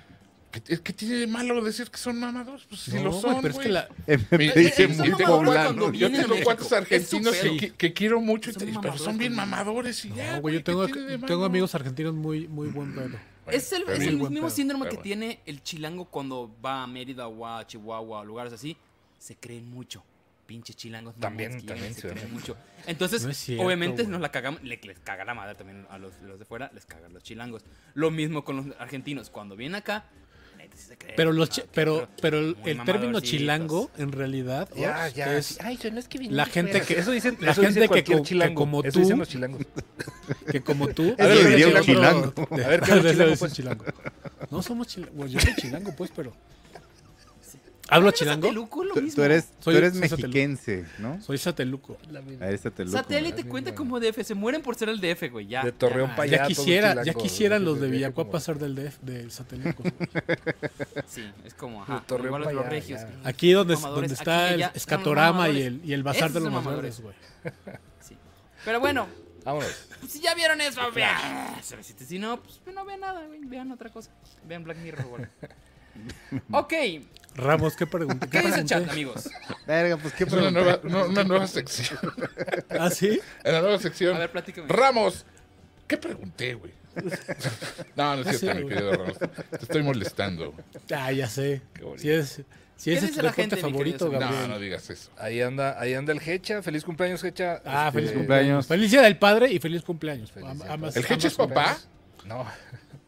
¿qué, qué tiene de malo decir que son mamadores? Pues si No, lo son, pero es que la, dice- dice mamadores poblano. Yo tengo su argentinos pedo. que, que quiero mucho, y Son te- pero son bien mamadores y ya. no, güey, yo ¿qué tengo, amigos argentinos muy, muy buen pedo. Bueno, Es el, es mismo pedo, síndrome que bueno. tiene el chilango cuando va a Mérida o a Chihuahua o lugares así. Se creen mucho. Pinches chilangos. También- también se se creen mucho. Entonces, No es cierto, obviamente nos la cagamos. le- les caga la madre también a los, los de fuera. Les cagan los chilangos. Lo mismo con los argentinos. Cuando vienen acá, sí se creen. Pero los Ah, pero, pero el, término chilango, en realidad, Ya, Ops, ya. es sí. Ay, yo no es que la gente que Eso dicen, la eso gente que que chilango. como Eso tú- dicen los chilangos. que como tú. Eso ver, diría un. A chilango. No somos chilangos. Yo soy chilango, pues, pero. ¿Hablo ¿Eres chilango? sateluco? Tú, mismo. tú eres, tú Soy- eres soy sateluco. mexiquense, ¿no? Soy sateluco. A ese te Satélite cuenta como DF. Se mueren por ser el DF, güey. Ya. De Torreón ya. para Ya allá. todo quisiera, ya quisieran los de Villacuapa como- ser del DF, del sateluco. Sí, es como, ajá. De Torreón igual pa' los regios. ya. Aquí donde, donde está aquí el ya escatorama y el, y el bazar Esos de los mamadores, mamadores. güey. Sí. Pero bueno, Vámonos. si ya vieron eso, vean. Si no, pues no vean nada, güey, vean otra cosa. Vean Black Mirror, güey. Ok, ¿qué Ramos, ¿qué pregunté? ¿Qué dice el chat, amigos? Verga, pues qué Es una pregunta. nueva, no, una nueva sección. ¿Ah, sí? En la nueva sección. A ver, platícame. Ramos, ¿qué pregunté, güey? No, no es Ah, cierto, sí, mi querido Ramos. Te estoy molestando. güey. Ah, ya sé. bonito. Si es, si ¿Qué ese es dice tu la deporte gente, mi favorito, querido Gabriel. No, no digas eso. Ahí anda, ahí anda el Hecha. Feliz cumpleaños, Hecha. Ah, Este, feliz cumpleaños. cumpleaños. Feliz día del padre y feliz cumpleaños. Feliz Am- día del ambas- padre. ¿El Hecha es papá? No,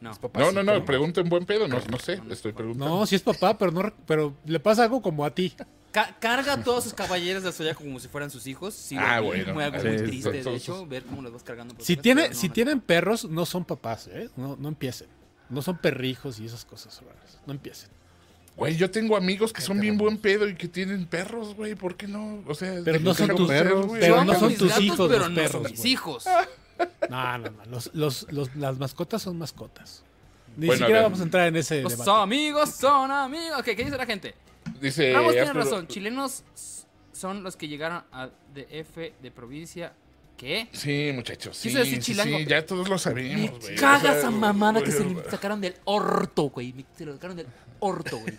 No. No, no, no, pregunta en buen pedo. No, no sé, le estoy preguntando. No, sí es papá, pero no, pero le pasa algo como a ti. Ca- carga a todos sus caballeros del zodiaco como si fueran sus hijos. Sí, Ah, bueno. Muy, algo Sí, muy sí, triste, son- de son- hecho, ver cómo los vas cargando. por Si, tiene, si no. tienen perros, no son papás, ¿eh? No, no empiecen. No son perrijos y esas cosas raras. No empiecen. Güey, yo tengo amigos que son bien buen pedo y que tienen perros, güey. ¿Por qué no? O sea, Pero no son tus perros, güey. pero no son tus hijos pero los no perros, son mis güey. hijos. No, no, no. Los, los, los- las mascotas son mascotas. Ni Bueno, a siquiera vamos a entrar en ese Los debate. amigos son amigos. Ok, ¿qué dice la gente? Dice. Ramos tiene razón. Chilenos son los que llegaron a DF de provincia. ¿Qué? Sí, muchachos. Sí, decir sí, chilango. sí, ya todos lo Me sabemos, güey. caga O sea, esa mamada que se le sacaron del orto, güey. Se lo sacaron del orto, güey.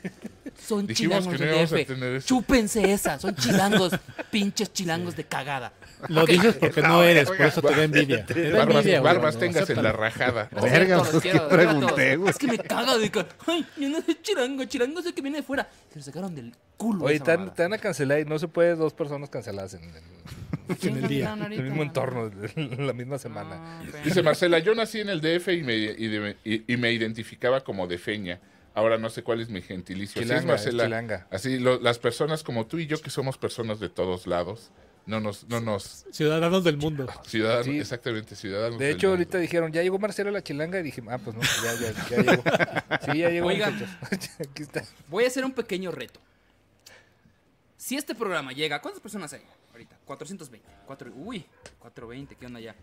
Son Dijimos chilangos que no de íbamos a DF. Chúpense esa. Son chilangos. pinches chilangos de cagada. Lo dices porque no eres, por eso te da envidia. Te da Barbas, envidia, tengas en la rajada. Verga, pues, quiero, ¿qué los quiero a pregunté, güey? Es que me caga de que, ay, yo no soy chilango, chilango es el que viene de fuera. Se lo sacaron del culo. Oye, esa te van, mamada. te van a cancelar y no se puede dos personas canceladas en el, en el día. en el mismo entorno, en la misma semana. Ah, Dice Marcela, yo nací en el DF y me, y de- y- y me identificaba como de feña. Ahora no sé cuál es mi gentilicio. Así es, Chilanga, es chilanga. Así, lo- las personas como tú y yo, que somos personas de todos lados, no nos, no nos, Ciudadanos del mundo. ciudadanos, Sí. exactamente, ciudadanos. De del hecho, mundo. ahorita dijeron, ya llegó Marcelo a la chilanga y dije, ah, pues no, ya, ya, ya llegó. Sí, ya llegó. Oigan. Aquí está. Voy a hacer un pequeño reto. Si este programa llega, ¿cuántas personas hay ahorita? 420. Cuatro- uy, 420, ¿qué onda ya?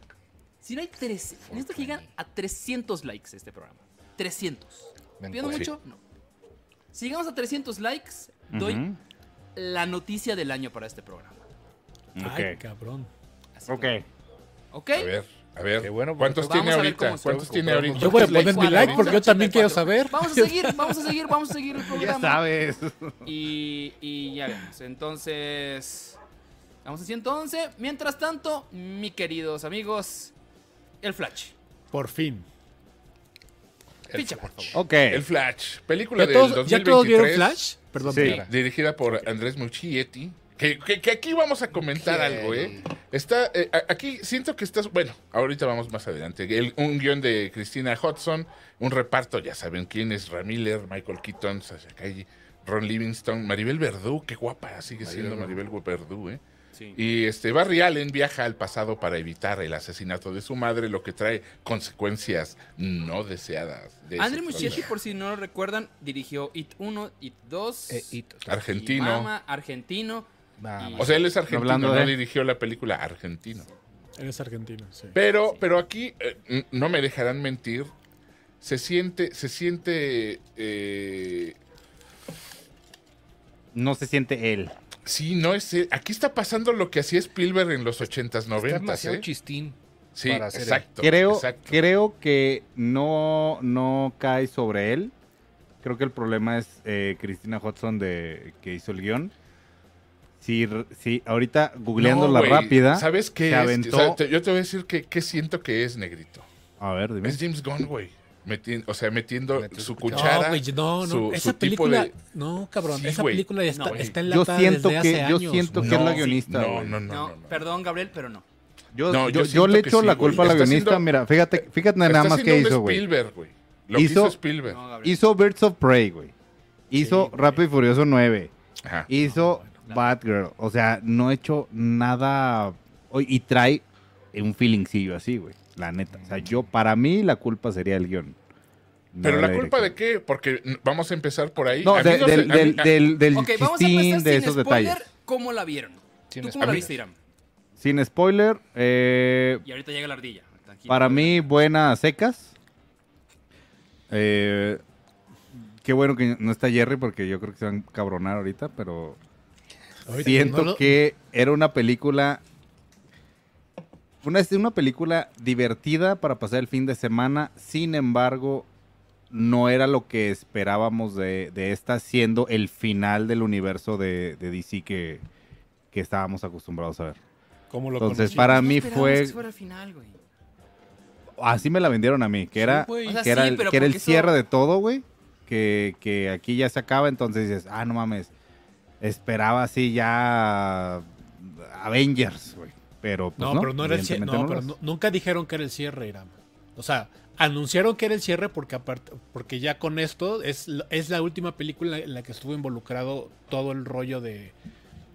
Si no hay 13, necesito que lleguen a 300 likes este programa. 300. Ven, ¿Pidiendo pues. mucho? No. Si llegamos a 300 likes, doy la noticia del año para este programa. Ay, Ok. cabrón. Así Ok. que- ¿Ok? A ver, a ver. Qué bueno, ¿Cuántos tiene ahorita? ¿Cuántos tiene Yo ahorita? Yo voy a ¿Cuántos poner mi like porque yo también quiero 84. saber. Vamos a seguir, vamos a seguir, vamos a seguir el Ya programa. sabes. Y, y ya vemos. Entonces, vamos a 111. Mientras tanto, mis queridos amigos, el Flash. Por fin. El Ficha, por favor. Ok. El Flash, película ¿Ya del todos, 2023. ¿Ya todos vieron Flash? Perdón. Sí. Dirigida por Andrés Muschietti. Que, que- que aquí vamos a comentar algo, ¿eh? Está, eh, aquí siento que estás, bueno, ahorita vamos más adelante. El- un guion de Christina Hodson, un reparto, ya saben quién es, Ramiller, Michael Keaton, Sasha Calle, Ron Livingston, Maribel Verdú, qué guapa sigue siendo Maribel Verdú, ¿eh? Y este Barry Allen viaja al pasado para evitar el asesinato de su madre, lo que trae consecuencias no deseadas. de André Muschietti, por si no lo recuerdan, dirigió It 1, It 2, Eh, Argentino. Mama, Argentino. O sea, él es argentino, Hablando no de- dirigió la película Argentino. Eres argentino, sí. Pero, pero aquí, eh, no me dejarán mentir, se siente, se siente, eh, No se siente él. Sí, no es, eh, aquí está pasando lo que hacía Spielberg en los 80s, Está 90s, demasiado ¿eh? chistín. Sí, para hacer exacto. Creo, exacto. creo que no, no cae sobre él. Creo que el problema es eh, Cristina Hudson de, que hizo el guion. Si, si ahorita googleando No, rápida. ¿Sabes qué? se es? aventó- O sea, te- yo te voy a decir que, qué siento que es negrito. A ver, dime. Es James Gunn, güey. Meti- o sea, metiendo su cuchara. no, güey, no, no. su- esa su tipo película. de- No, cabrón. Sí, esa güey. película ya está, No, güey. está Yo siento desde que, hace yo años, siento güey. que es la guionista. no, güey. no, no, No, no, no. perdón, Gabriel, pero no. Yo, No, yo, yo yo siento le echo sí, la güey. culpa a la Está guionista. Mira, fíjate, fíjate nada Está más que hizo, güey. Spielberg, güey. Lo que Hizo- hizo Spielberg. Hizo Birds of Prey, güey. Hizo. Rápido y Furioso 9. Ajá. Hizo Batgirl. O sea, no ha hecho nada. Y trae un feelingcillo así, güey. La neta. O sea, yo, para mí, la culpa sería el guion. no Pero la la culpa de qué? Porque vamos a empezar por ahí. No, A mí de- no se- del, mí- del, del, del Ok, vamos a chistín, empezar de sin esos spoiler. detalles. ¿Cómo la vieron? Sin ¿Tú cómo la viste, Iram? Sin spoiler, eh, Y ahorita llega la ardilla. Tranquilo. para mí, buenas secas. Eh, qué bueno que no está Jerry porque yo creo que se van a cabronar ahorita, pero Ahorita siento no lo- que era una película una, es una película divertida para pasar el fin de semana sin embargo no era lo que esperábamos de, de esta siendo el final del universo de, de DC que, que estábamos acostumbrados a ver ¿Cómo lo entonces conocí? para mí fue que fuera el final, güey. así me la vendieron a mí que era güey. O sea, que era sí, el, pero que era el eso- cierre de todo güey que, que aquí ya se acaba entonces dices ah no mames esperaba así ya Avengers, güey. Pero pues, No, pero no era el cierre. evidentemente No, pero nunca dijeron que era el cierre, Iram. O sea, anunciaron que era el cierre porque aparte, porque ya con esto es, la- es la última película en la que estuvo involucrado todo el rollo de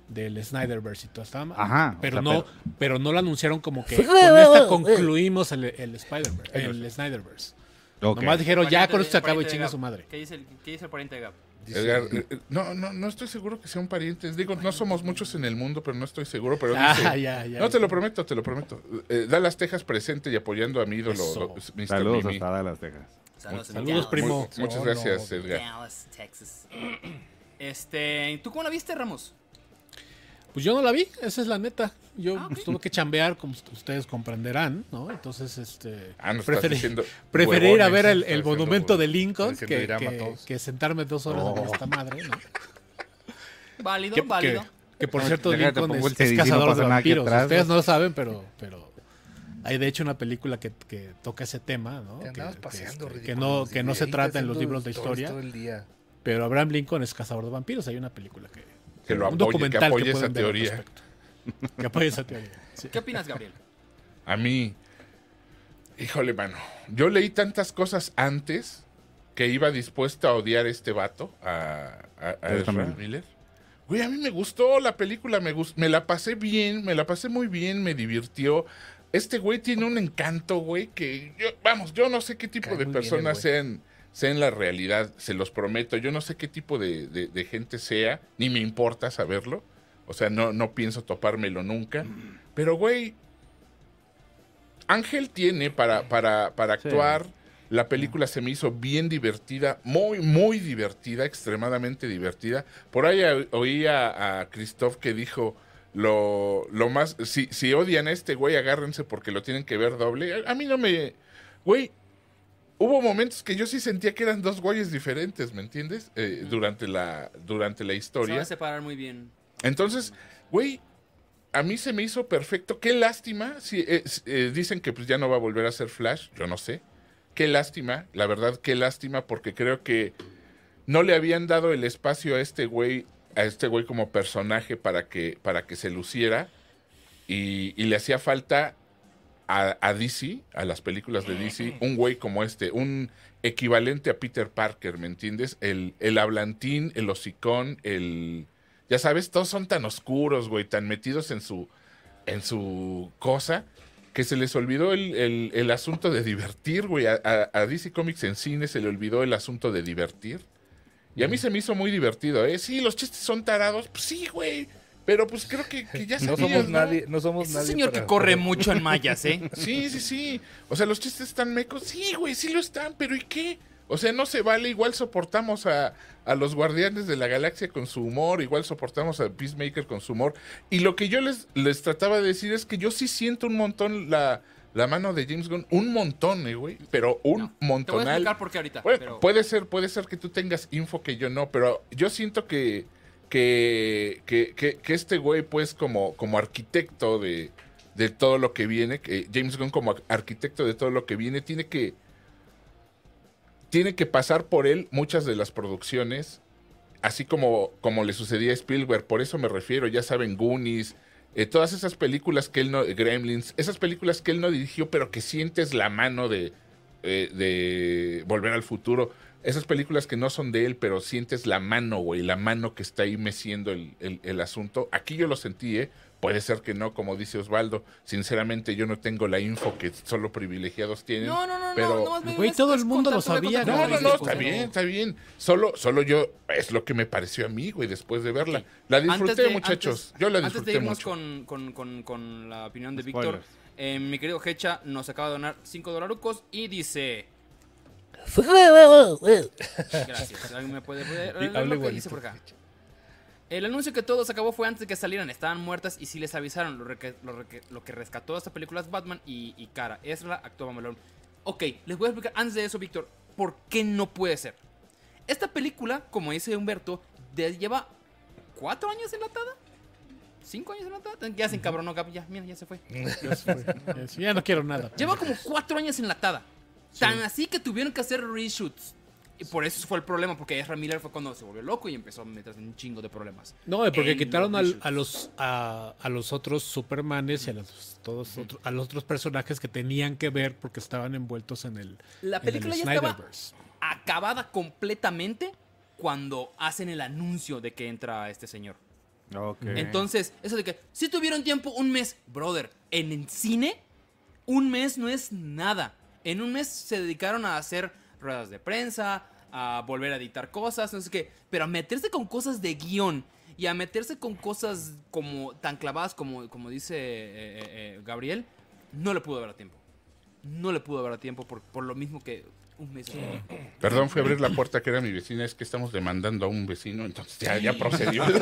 del Snyderverse y todo estaba mal. Ajá, o Pero sea, no, pero- pero... no lo anunciaron como que con esta concluimos el, el Spider-Verse, el Snyderverse. Nomás dijeron, ya con esto se acaba y chinga su madre. ¿Qué dice el, qué dice el pariente de Gab? Dice- Edgar, eh, no, no, no estoy seguro que sea un pariente. Digo, no somos muchos en el mundo, pero no estoy seguro. Pero Ah, dice, ya, ya. no te lo prometo, te lo prometo. Eh, Dallas, Texas presente y apoyando a mi ídolo, lo- Mr. Saludos Mimi. hasta Dallas, Texas. Saludos, Saludos, Dallas. primo. Mu- Muchas gracias, no. Edgar. Dallas, Texas. Este, ¿tú cómo la viste, Ramos? Pues yo no la vi, esa es la neta. Yo Ah, pues, tuve que chambear, como ust- ustedes comprenderán, ¿no? Entonces, este. Ah, no preferí- diciendo preferí ir a huevones, ver el, monumento de Lincoln que, sentarme dos horas en Oh. esta madre, ¿no? Válido, Que, válido. que- que, por cierto, Déjate, Lincoln es, es CD, no cazador de vampiros. atrás, Ustedes ¿no? lo saben, pero, pero hay de hecho una película que, que toca ese tema, ¿no? Te Que, andabas que, paseando, este, que no, que no se trata en los libros de historia, Todo el día. pero Abraham Lincoln es cazador de vampiros. Hay una película que. que lo un apoye, que documental apoye esa pueden ver al teoría. respecto. Que apoye esa teoría. sí. ¿Qué opinas, Gabriel? A mí, híjole, mano, yo leí tantas cosas antes que iba dispuesto a odiar a este vato, a, a, Ezra. Miller. Güey, a mí me gustó la película, me, gust- me la pasé bien, me la pasé muy bien, me divirtió. Este güey tiene un encanto, güey, que yo, vamos, yo no sé qué tipo Cae de personas sean, sean la realidad, se los prometo. Yo no sé qué tipo de, de- de gente sea, ni me importa saberlo. O sea, no, no pienso topármelo nunca. Pero, güey, Ángel tiene para, para, para Sí. actuar. La película se me hizo bien divertida, muy, muy divertida, extremadamente divertida. Por ahí oí a, a Christoph que dijo lo, lo más, si, si odian a este güey, agárrense porque lo tienen que ver doble. A, a mí no me, güey, hubo momentos que yo sí sentía que eran dos güeyes diferentes, ¿me entiendes? Eh, durante, la, durante la Se va historia. a separar muy bien. Entonces, güey, a mí se me hizo perfecto. Qué lástima. Si, eh, eh, dicen que pues ya no va a volver a ser Flash, yo no sé. Qué lástima, la verdad, qué lástima, porque creo que no le habían dado el espacio a este güey, a este güey como personaje para que, para que se luciera. Y, y le hacía falta a, a DC, a las películas de DC, un güey como este, un equivalente a Peter Parker, ¿me entiendes? El, el hablantín, el hocicón, el... Ya sabes, todos son tan oscuros, güey, tan metidos en su, en su cosa, que se les olvidó el, el- el asunto de divertir, güey. A, a- a DC Comics en cine se le olvidó el asunto de divertir. Y a mí se me hizo muy divertido, ¿eh? Sí, los chistes son tarados, pues sí, güey. Pero pues creo que, que ya No sabías, somos nadie, no somos Es un nadie. señor que corre para- mucho en mallas, ¿eh? Sí, sí, sí. O sea, los chistes están mecos. Sí, güey, sí lo están, pero ¿y qué? O sea, no se vale. Igual soportamos a, a los guardianes de la galaxia con su humor. Igual soportamos a Peacemaker con su humor. Y lo que yo les, les trataba de decir es que yo sí siento un montón la, la mano de James Gunn. Un montón, eh, güey. Pero un No, Te voy a explicar por qué ahorita. Bueno, pero- puede ser, puede ser que tú tengas info que yo no, pero yo siento que, que, que, que- que este güey, pues, como, como arquitecto de, de todo lo que viene, que James Gunn como arquitecto de todo lo que viene, tiene que tiene que pasar por él muchas de las producciones, así como, como le sucedía a Spielberg, por eso me refiero, ya saben, Goonies, eh, todas esas películas que él no, Gremlins, esas películas que él no dirigió, pero que sientes la mano de, eh, de Volver al Futuro, esas películas que no son de él, pero sientes la mano, güey, la mano que está ahí meciendo el, el- el asunto. Aquí yo lo sentí, ¿eh? Puede ser que no, como dice Osvaldo. Sinceramente, yo no tengo la info que solo privilegiados tienen. No, no, no, pero- no, Güey, es- todo el mundo lo sabía, No, no, no, está bien, está bien. Solo, solo yo, es lo que me pareció a mí, güey, después de verla. La disfruté, de- muchachos. antes- yo la Antes de disfruté irnos mucho. con, con, con, con la opinión de Víctor, eh, mi querido Hecha nos acaba de donar 5 dolarucos y dice... Gracias. ¿Alguien me puede, puede- igualito. por acá? El anuncio que todo se acabó fue antes de que salieran. Estaban muertas y sí les avisaron. Lo, reque- lo reque- lo que rescató esta película es Batman y, y Cara. Ezra actuaba malón. Ok, les voy a explicar antes de eso, Víctor, por qué no puede ser. Esta película, como dice Humberto, de- lleva cuatro años enlatada. ¿Cinco años enlatada? Ya se encabronó, Gaby. Ya, mira, ya se fue. Eh, sí, ya no quiero nada. Lleva como cuatro años enlatada. Tan así que tuvieron que hacer reshoots. Y por eso fue el problema, porque Ezra Miller fue cuando se volvió loco y empezó a meterse en un chingo de problemas. No, porque en quitaron al- a, los a, a los otros Supermanes y a los todos otros, a los otros personajes que tenían que ver porque estaban envueltos en el La en el película ya estaba acabada completamente cuando hacen el anuncio de que entra este señor. Entonces, eso de que si tuvieron tiempo, un mes, brother, en el cine, un mes no es nada. En un mes se dedicaron a hacer ruedas de prensa, a volver a editar cosas, no sé qué. Pero a meterse con cosas de guion y a meterse con cosas como tan clavadas como, como dice eh, eh, eh, Gabriel, no le pudo dar a tiempo. No le pudo dar a tiempo por, por lo mismo que Un mes. Perdón, fui a abrir la puerta que era mi vecina, es que estamos demandando a un vecino, entonces ya, ya procedió.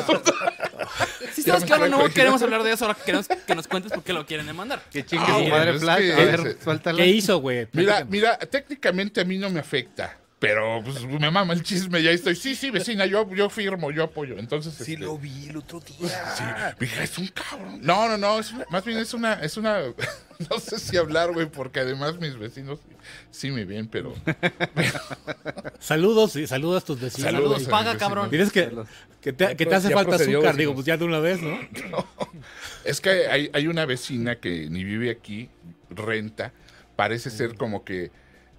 Si sabes que ahora no queremos hablar de eso, ahora queremos que nos cuentes por qué lo quieren demandar. Que chingue Ah, su madre que a ver, suéltala. ¿Qué hizo, güey? Mira, mira, técnicamente a mí no me afecta, pero pues me mama el chisme, ya estoy. Sí, sí, vecina, yo, yo firmo, yo apoyo. Entonces, Sí este, lo vi el otro día. Sí, mija, es un cabrón. No, no, no, es una- más bien es una, es una, no sé si hablar, güey, porque además mis vecinos sí, sí me ven, pero Saludos y saludos a tus vecinos. Saludos paga, cabrón. Tienes que, que te, que te hace Ya falta azúcar, vecinos. digo, pues ya de una vez, ¿no? es que hay, hay una vecina que ni vive aquí, renta, parece ser como que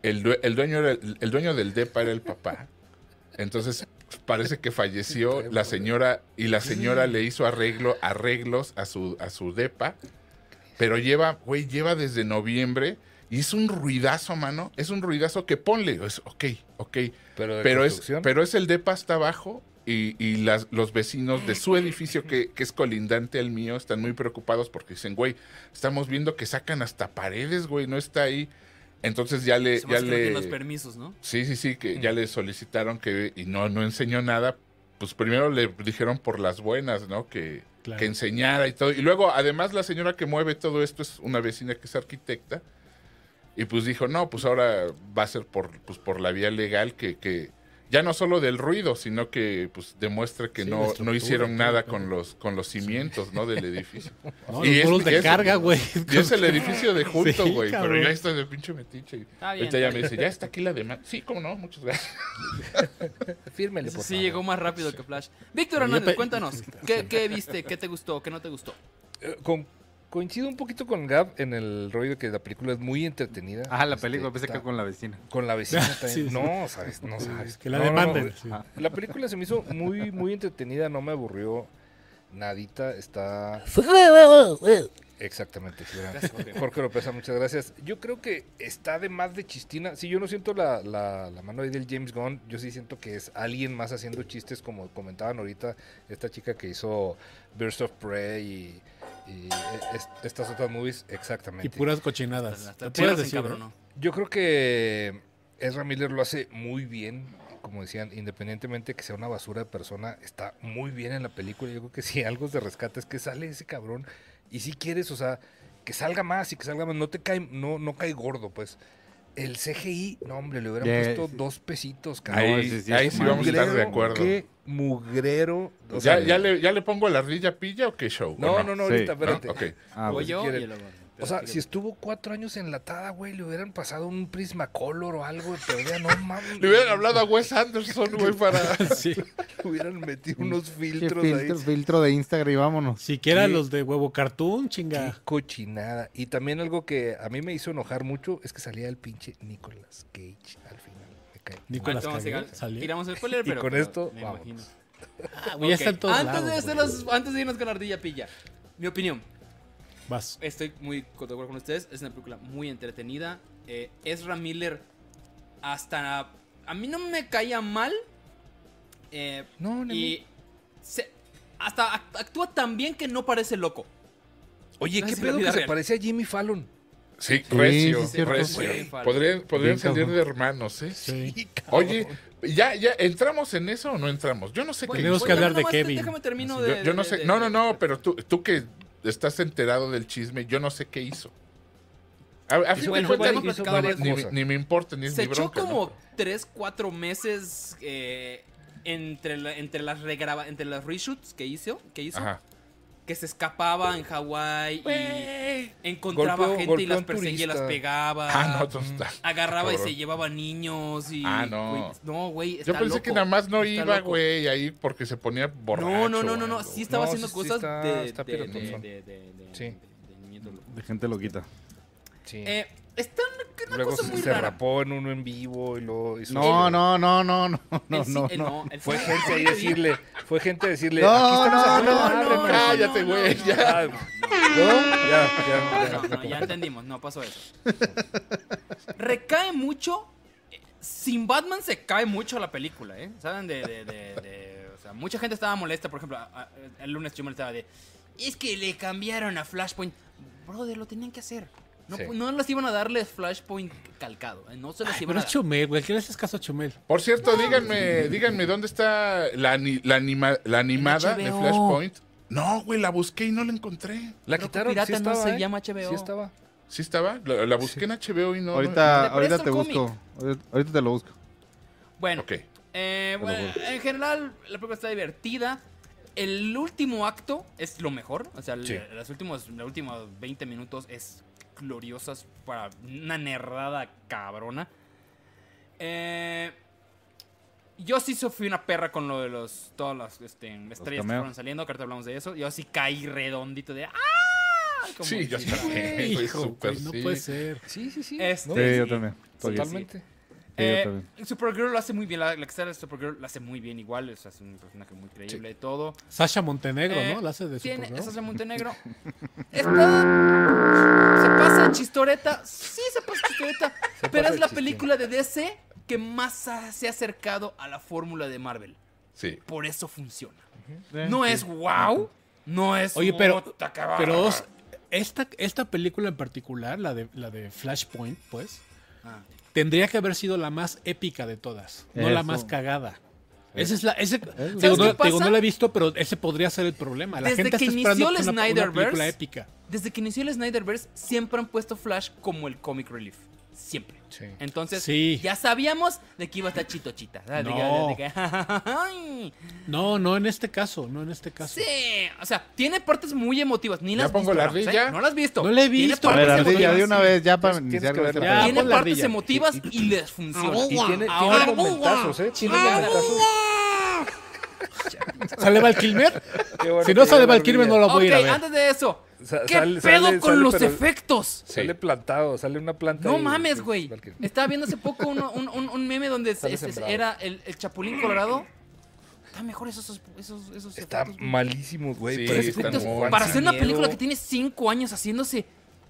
el, due- el dueño era el, el dueño del depa era el papá. Entonces parece que falleció la señora y la señora le hizo arreglo, arreglos a su, a su depa, pero lleva, güey, lleva desde noviembre y es un ruidazo, mano, es un ruidazo que ponle, es ok, ok, Pero, pero es, pero es el depa hasta abajo y, y las, los vecinos de su edificio que, que es colindante al mío están muy preocupados porque dicen, güey, estamos viendo que sacan hasta paredes, güey, no está ahí. Entonces ya le, Se ya le, los permisos, ¿no? sí, sí, sí, que ya le solicitaron que y no, no enseñó nada. Pues primero le dijeron por las buenas, ¿no? Que, Claro. que enseñara y todo. Y luego, además, la señora que mueve todo esto es una vecina que es arquitecta. Y pues dijo, no, pues ahora va a ser por, pues, por la vía legal que, que ya no solo del ruido, sino que pues demuestre que Sí, no, no hicieron nada con los, con los cimientos, ¿no? Del edificio. No, Y los es- de es- carga, güey. Y es el edificio de junto, Sí, güey. pero ya está de pinche metiche. Ahorita ya me dice, ya está aquí la demanda. Sí, cómo no, muchas gracias. Fírmele, por sí favor. llegó más rápido que Flash. Víctor Hernández, cuéntanos. ¿qué, ¿Qué viste? ¿Qué te gustó? ¿Qué no te gustó? Eh, con- coincido un poquito con Gab en el rollo de que la película es muy entretenida. Ah, la Este, película, pensé está- que con la vecina. Con la vecina también. Sí, sí. No, sabes, no sabes. Que la No, no, no, demanden. sí. La película se me hizo muy, muy entretenida, no me aburrió nadita, está... Exactamente, sí. Gracias, Jorge. Jorge López, muchas gracias. Yo creo que está de más de chistina. Si yo no siento la, la, la mano ahí del James Gunn, yo sí siento que es alguien más haciendo chistes, como comentaban ahorita, esta chica que hizo Birds of Prey y, y es- estas otras movies, exactamente. Y puras cochinadas. Hasta decir. Yo creo que Ezra Miller lo hace muy bien. Como decían, independientemente que sea una basura de persona, está muy bien en la película. Yo creo que si algo se rescata es que sale ese cabrón. Y si quieres, o sea, que salga más y que salga más. No te cae, no, no cae gordo, pues. El CGI, no, hombre, le hubieran puesto dos pesitos, No, cabrón. Ahí, sí, sí, ahí sí vamos a estar de acuerdo. Qué mugrero. o ¿Ya, sea, ya, le, ¿Ya le pongo la ardilla pilla o qué show? ¿O No, no, no, Sí. ahorita, ¿No? espérate. Ah, Voy pues, yo quiere- y luego- O sea, si estuvo cuatro años enlatada, güey, le hubieran pasado un Prismacolor o algo, pero ya no mames. Le hubieran hablado a Wes Anderson, güey, para... Sí. Le hubieran metido unos ¿qué filtros filtro, ahí. filtro de Instagram y vámonos. Siquiera Sí. los de huevo cartoon, Qué chinga. cochinada. Y también algo que a mí me hizo enojar mucho es que salía el pinche Nicolas Cage al final. Me cae. Nicolas vamos Cage. Tiramos el spoiler, Y pero. con pero esto, me imagino. Ah, güey, ya Ok, está en todos antes, lados, de hacerlos- antes de irnos con la ardilla pilla, mi opinión. Vas. Estoy muy de acuerdo con ustedes. Es una película muy entretenida. Eh, Ezra Miller, hasta. A mí no me caía mal. eh, No, ni a y. se- hasta act- actúa tan bien que no parece loco. Oye, No ¿qué pedo que se parece a Jimmy Fallon? Sí, Sí, recio, sí, recio. Podrían, podrían Bien, salir cabrón. de hermanos, ¿eh? Sí. Oye, ¿ya, ¿ya entramos en eso o no entramos? Yo no sé qué Tenemos que hablar de Kevin. Déjame termino Yo, de. yo no de- sé. de- No, no, no, pero tú, tú que estás enterado del chisme, yo no sé qué hizo. A, a fin de cuentas, ni- ni, me importa, ni es Se mi echó bronca. ¿no? como 3, 4 meses eh, entre, la- entre las regraba, entre las reshoots que hizo, que hizo Ajá. Que se escapaba en Hawái y encontraba Golpeó- gente y golpeó las perseguía y las turista. pegaba. Ah, no, está. Agarraba y se llevaba niños y... Ah, no. güey, no, güey, Yo pensé loco, que nada más no está iba, loco. güey, ahí porque se ponía borracho. No, no, no, no, no, sí estaba No, haciendo sí, sí cosas está- de, está de, de, de, de, de- Sí. de- de niñito loco. De gente loquita. Sí. Eh, está una Luego cosa se, muy se rara. rapó en uno en vivo y lo hizo. No, no, no, no, no, no, no, no. Fue gente ahí a decirle, fue gente a decirle, No, aquí estamos no, no, no, pero- Cállate, no, güey, no, ya. ¿No? Ya, ya, No, no, ya entendimos, no pasó eso. Recae mucho. Sin Batman se cae mucho la película, ¿eh? ¿Saben? De, de- de- de- o sea, mucha gente estaba molesta, por ejemplo, a- a- el lunes yo molestaba de. Es que le cambiaron a Flashpoint. Brother, lo tenían que hacer. No, Sí. no les iban a darle Flashpoint calcado. eh, No se les Ay, iban pero a es dar. Chumel, güey. ¿Qué le haces caso a Chumel? Por cierto, díganme, díganme dónde está la, ani- la, anima- la animada de HBO. Flashpoint. No, güey, la busqué y no la encontré. La quitaron, pirata sí no estaba, se ¿eh? llama HBO. Sí estaba. ¿Sí estaba? La, la busqué en HBO y no. ahorita, Te ahorita presto te el busco. Ahorita- Ahorita te lo busco. Bueno, Ok. eh, bueno, en general la película está divertida. El último acto es lo mejor. O sea, Sí. los, últimos, los últimos 20 minutos es gloriosas para una nerdada cabrona. Eh, yo sí fui una perra con lo de los todas las este, estrellas que fueron saliendo. Que ahorita hablamos de eso. Yo sí caí redondito de ¡Ah! Como Sí, yo si- también. Hijo, súper güey, no sí. puede ser. Sí, sí, sí. Este, ¿no? Sí, yo sí. también. Totalmente. Sí, Eh. Supergirl lo hace muy bien. La, la que está de Supergirl lo hace muy bien igual. Es, es un personaje muy creíble y todo. Sasha Montenegro, Eh, ¿no? La hace de Tiene, Supergirl. de Montenegro. Está, chistoreta. Sí, se pasa chistoreta. Se pero pasa es la película de DC que más ha- se ha acercado a la fórmula de Marvel. Sí. Por eso funciona. No sí. es wow. No es. Oye, pero- Pero bárbaro. os- esta, esta película en particular, la de, la de Flashpoint, pues, Ah. tendría que haber sido la más épica de todas, no la más cagada. Esa es la, ese, digo, ¿Sabes no, qué digo, no la he visto, pero ese podría ser el problema. La Desde gente que está inició el Snyderverse, épica. Desde que inició el Snyderverse, siempre han puesto Flash como el comic relief. Siempre. Sí. Entonces, Sí. ya sabíamos de que iba a estar chitochita. ¿sabes? De que- No. de que- ay, No, no en este caso, no en este caso. Sí, o sea, tiene partes muy emotivas. Ni ¿Ya las pongo visto, la ¿eh? ardilla? No las has visto. No la he Tiene visto. A ver, partes ardilla, emotivas. de una vez ya para iniciar que. Ya, Tiene pon la partes ardilla. emotivas y les funciona. Y tiene, Ahora- tiene momentazos, ¿eh? Tiene momentazos. ¿Sale Val Kilmer? Bueno si no sale Val Kilmer, no la voy a ir a ver. antes de eso. Sa- ¿Qué sale- pedo sale- con sale, los pero efectos? Sale plantado, sale una planta. No y- mames, güey. Estaba viendo hace poco uno- un, un- un meme donde es- es- era el, el Chapulín Colorado. Está mejor esos, esos, esos Está efectos, güey. malísimos, güey. Sí, están Para hacer una película que tiene cinco años haciéndose.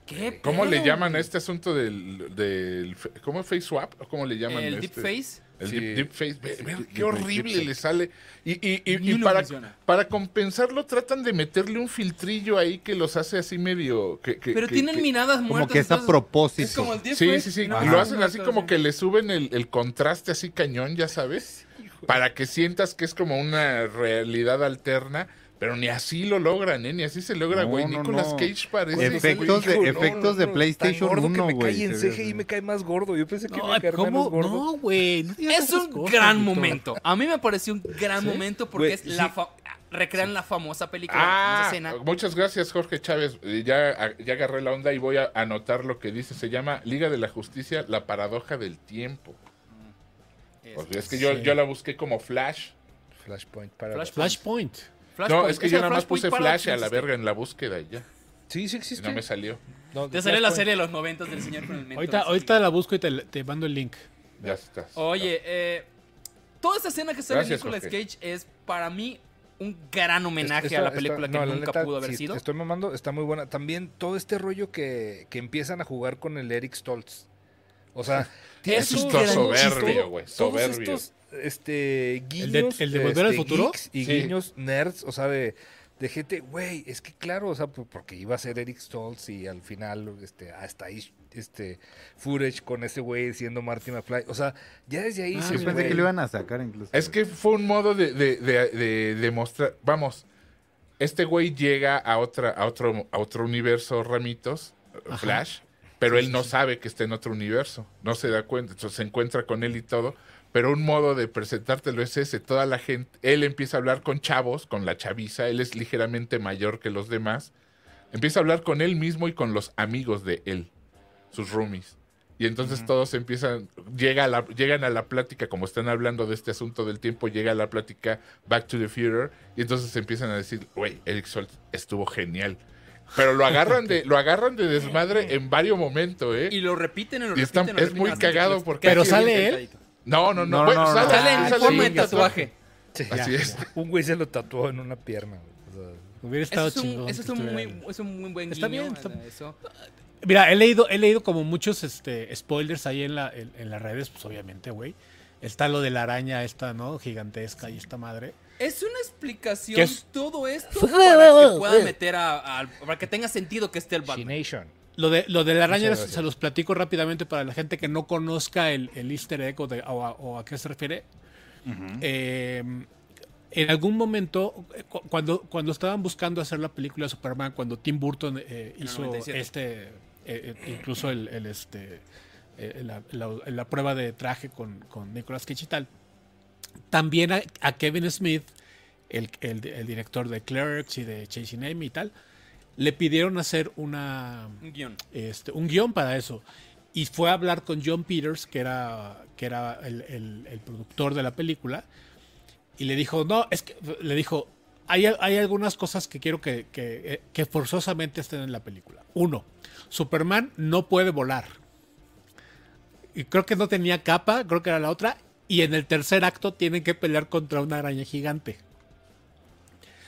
¿Qué ¿Cómo le pedo? llaman a este asunto del, del ¿cómo face swap? ¿O cómo le llaman? El este? deep face. El Sí. deep, deep face. Ve- ve Deep- qué horrible deep le sale. Y, y- y- Ni y uno para, funciona. para compensarlo tratan de meterle un filtrillo ahí que los hace así medio... Que, que- Pero que- tienen que- miradas muertas. Como que es a propósito. Es como el deep Sí, face. sí, sí. No, lo no, hacen no, así no, como no. que le suben el, el contraste así cañón, ya sabes. Para que sientas que es como una realidad alterna. Pero ni así lo logran, ¿eh? Ni así se logra, No, güey. no, Nicolas no. Cage parece... Efectos de- Hijo, no, efectos de no, PlayStation tan gordo 1, que me güey, cae en CGI me cae más gordo. Yo pensé que me No, iba a caer menos ¿cómo? gordo. No, güey. no Es un cosas, gran momento. A mí me pareció un gran momento porque Güey, es la fa- recrean la famosa película, famosa Ah, escena. muchas gracias, Jorge Chávez. Eh, Ya, ya agarré la onda y voy a anotar lo que dice. Se llama Liga de la Justicia, la paradoja del tiempo. Pues es que yo, Sí. yo la busqué como Flash. Flashpoint para. Flashpoint. Flashpoint. no, es que Ese yo nada más puse Flash a la verga en la búsqueda y ya. Sí, sí Y existe. no me salió. No, Te sale la serie de los noventas del señor con el mento. Ahorita, ahorita la busco y te, te mando el link. Ya estás. Oye, eh, toda esa escena que sale Gracias, Nicolas Jorge. Cage es para mí un gran homenaje Esta- a la esta- película que no, la nunca neta, pudo haber sí, sido. Estoy mamando, está muy buena. También todo este rollo que, que empiezan a jugar con el Eric Stoltz. O sea, Es un soberbio, güey. todos Soberbio. estos este, ¿El de- guiños. el de Volver al este, Futuro? geeks Y Sí. guiños nerds, o sea, de, de gente, güey, es que claro, o sea, por- porque iba a ser Eric Stoltz y al final, este, hasta ahí, este, footage con ese güey siendo Marty McFly. O sea, ya desde ahí Ah, se Yo pensé que lo iban a sacar incluso. Es que fue un modo de, de, de, de- de mostrar. Vamos, este güey llega a, otra, a, otro, a otro universo, Ramitos, Flash, pero él no sabe que está en otro universo. No se da cuenta. Entonces se encuentra con él y todo. Pero un modo de presentártelo es ese. Toda la gente. Él empieza a hablar con chavos, con la chaviza. Él es ligeramente mayor que los demás. Empieza a hablar con él mismo y con los amigos de él, sus roomies. Y entonces todos empiezan, llega a la, llegan a la plática, como están hablando de este asunto del tiempo, llega a la plática Back to the Future, y entonces empiezan a decir, güey, Eric Stoltz estuvo genial. Pero lo agarran de, lo agarran de desmadre en varios momentos, ¿eh? Y lo repiten y lo Y está- repiten. lo es repiten muy cagado porque- Pero sale él. calladito. No, no, no, No, bueno, no, no. sale, Sale en sale forma de tatuaje. Sí, Así ya. es. Un güey se lo tatuó en una pierna. güey. O sea, Hubiera Eso estado es un, chingón. eso es un muy, él. es un muy buen Está guiño, bien, está- eso. Mira, he leído, he leído como muchos este, spoilers ahí en, la, en, en las redes, pues obviamente, güey. Está lo de la araña esta, ¿no? Gigantesca y esta madre. Es una explicación ¿Qué es? todo esto para que pueda meter a, a- para que tenga sentido que esté el Batman. Lo de, lo de la araña se los platico rápidamente para la gente que no conozca el, el easter egg o, de- o a, o a qué se refiere. Eh, en algún momento, cu- cuando, cuando estaban buscando hacer la película de Superman, cuando Tim Burton eh, hizo 97. este, eh, eh, incluso el, el, este, eh, la, la- la prueba de traje con, con Nicolas Cage y tal, también a, a Kevin Smith, el, el- el director de Clerks y de Chasing Amy y tal, le pidieron hacer una, Un guion. este, un guion para eso. Y fue a hablar con John Peters, que era, que era el, el- el productor de la película, y le dijo, no, es que, le dijo, hay, hay algunas cosas que quiero que, que, eh, que forzosamente estén en la película. Uno, Superman no puede volar. Y creo que no tenía capa, creo que era la otra. Y en el tercer acto tienen que pelear contra una araña gigante.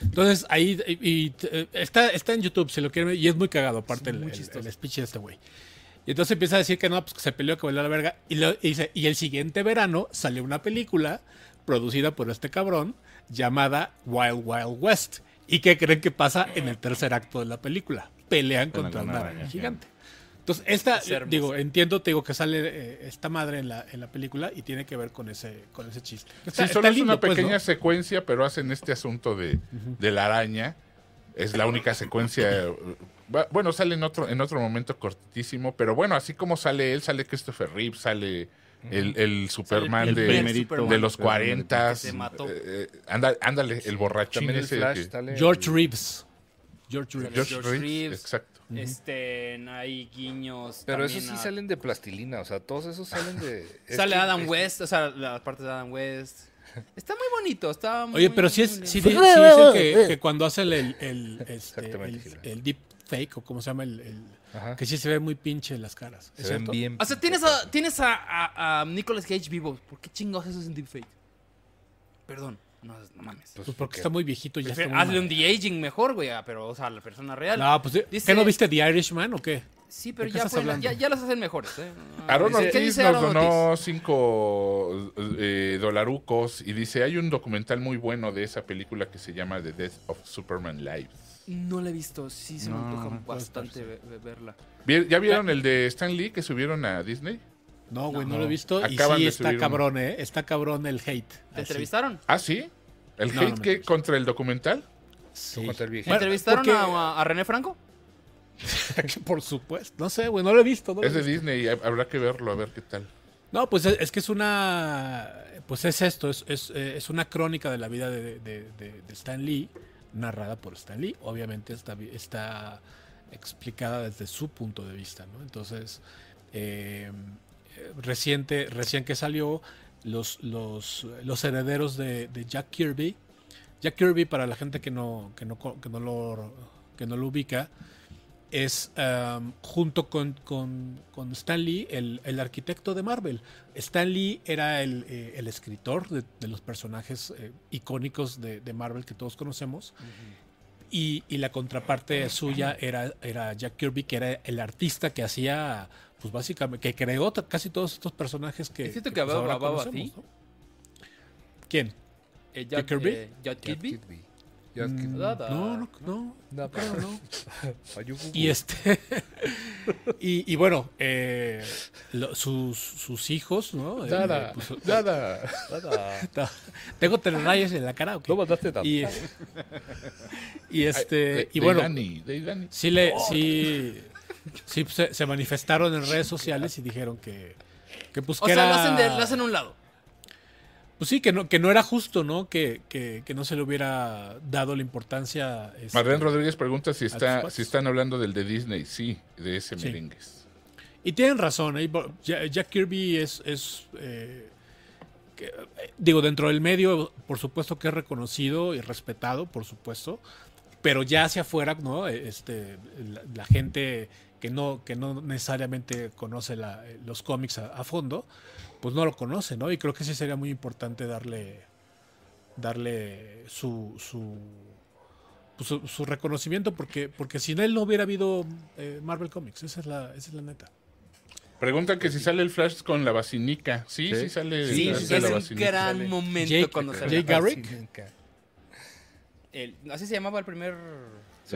Entonces ahí y, y, eh, está, está en YouTube, si lo quieren ver, y es muy cagado, aparte el, el- el speech de este güey. Y entonces empieza a decir que no, pues que se peleó, que valió la verga. Y, lo- y dice, y el siguiente verano salió una película producida por este cabrón llamada Wild Wild West. ¿Y qué creen que pasa en el tercer acto de la película? Pelean Con contra una araña gigante. Entonces, esta, Es digo, entiendo, te digo que sale eh, esta madre en la, en la película y tiene que ver con ese, con ese chiste. Está- Sí, solo está es lindo, una pues, ¿no? pequeña secuencia, pero hacen este asunto de, de la araña. Es la única secuencia. eh, Bueno, sale en otro, en otro momento cortísimo, pero bueno, así como sale él, sale Christopher Reeve, sale el, el Superman el de, primerito. de los Superman, 40. que se mató. ándale, el borrachín ese Flash que-. George Reeves. George Reeves. George, George Reeves, Este, hay guiños. Pero esos sí a- salen de plastilina, o sea, todos esos salen de. Sale Adam es- West, o sea, la parte de Adam West. Está muy bonito, está muy, Oye, pero sí es, sí, sí dicen que, que cuando hacen el, el, este, el, deep fake o como se llama el, que sí se ve muy pinche las caras. ¿Es Se ven bien. O sea, tienes a, tienes a, a, a Nicolas Cage vivo. ¿Por qué chingados eso es un deepfake? Perdón, no, no mames. Pues porque está muy viejito y ya está Hazle un de-aging mejor, güey, ah, pero, o sea, la persona real. No, pues, Dice- ¿qué no viste The Irishman o qué? sí, pero ¿de qué ya, estás pueden- hablando? ya, ya las hacen mejores, ¿eh? Aaron Dice- ¿Qué Ortiz dice nos donó Ortiz? cinco eh, dolarucos y dice, hay un documental muy bueno de esa película que se llama The Death of Superman Live. No la he visto, sí se me antoja bastante ve- ve- verla. ¿Vi- ¿Ya vieron el de Stan Lee que subieron a Disney? No, güey, no, No. lo he visto. Y sí está uno. cabrón, ¿eh? Está cabrón el hate. ¿Te Así. entrevistaron? Ah, sí. ¿El No, hate no que contra el documental? Sí. Contra el viejito. Bueno, ¿Entrevistaron porque- a, a René Franco? Por supuesto. No sé, güey, no lo he visto. no lo he Es de. Disney, hab- habrá que verlo, a ver qué tal. No, pues es, es que es una. Pues es esto, es, es, eh, es una crónica de la vida de, de- de- de Stan Lee, narrada por Stan Lee. Obviamente está, vi- está explicada desde su punto de vista, ¿no? Entonces, eh, reciente, recién que salió, los, los, los herederos de, de Jack Kirby. Jack Kirby, para la gente que no, que no, que no, lo, que no lo ubica, es um, junto con, con, con Stan Lee el, el arquitecto de Marvel. Stan Lee era el, eh, el escritor de, de los personajes eh, icónicos de, de Marvel que todos conocemos. y, y la contraparte suya era, era Jack Kirby, que era el artista que hacía, pues básicamente, que creó casi todos estos personajes que. ¿Es cierto que, que pues, hablaba- hablaba así? ¿no? ¿Quién? Eh, ¿Jack Kirby? eh, Jack Jack Kirby. Jack Mm, Kirby. Nada. No, no, no. Nada. creo, no. Y este. y, y bueno, eh, lo- sus, sus hijos, ¿no? Eh, Nada. pues, Nada. Nada. tengo telarañas en la cara. ¿o qué? No mandaste nada. Y, y este. De- y de bueno, Dani, de Dani. sí le. Sí, sí se, se manifestaron en redes sociales y dijeron que. Que pues O que sea, era. lo hacen, de, lo hacen a un lado. Pues sí, que no, que no era justo, ¿no? Que, que, que no se le hubiera dado la importancia. este, Marlene Rodríguez pregunta si, está, si están hablando del de Disney. Sí, de ese Sí. merengues. Y tienen razón, ¿eh? Jack Kirby es, es eh, que, eh, digo, dentro del medio, por supuesto que es reconocido y respetado, por supuesto, pero ya hacia afuera, ¿no? Este, la, la gente que no, que no necesariamente conoce la- los cómics a, a fondo, pues no lo conoce, ¿no? Y creo que sí sería muy importante darle, darle su, su, pues, su, su reconocimiento, porque, porque sin él no hubiera habido eh, Marvel Comics, esa es la, esa es la neta. Preguntan que si sale el Flash con la basinica. Sí, sí, Sí. sale. el Sí, Flash es la un basinica. gran Sale. momento Jake- cuando se Jake Garrick. el- Así se llamaba el primer.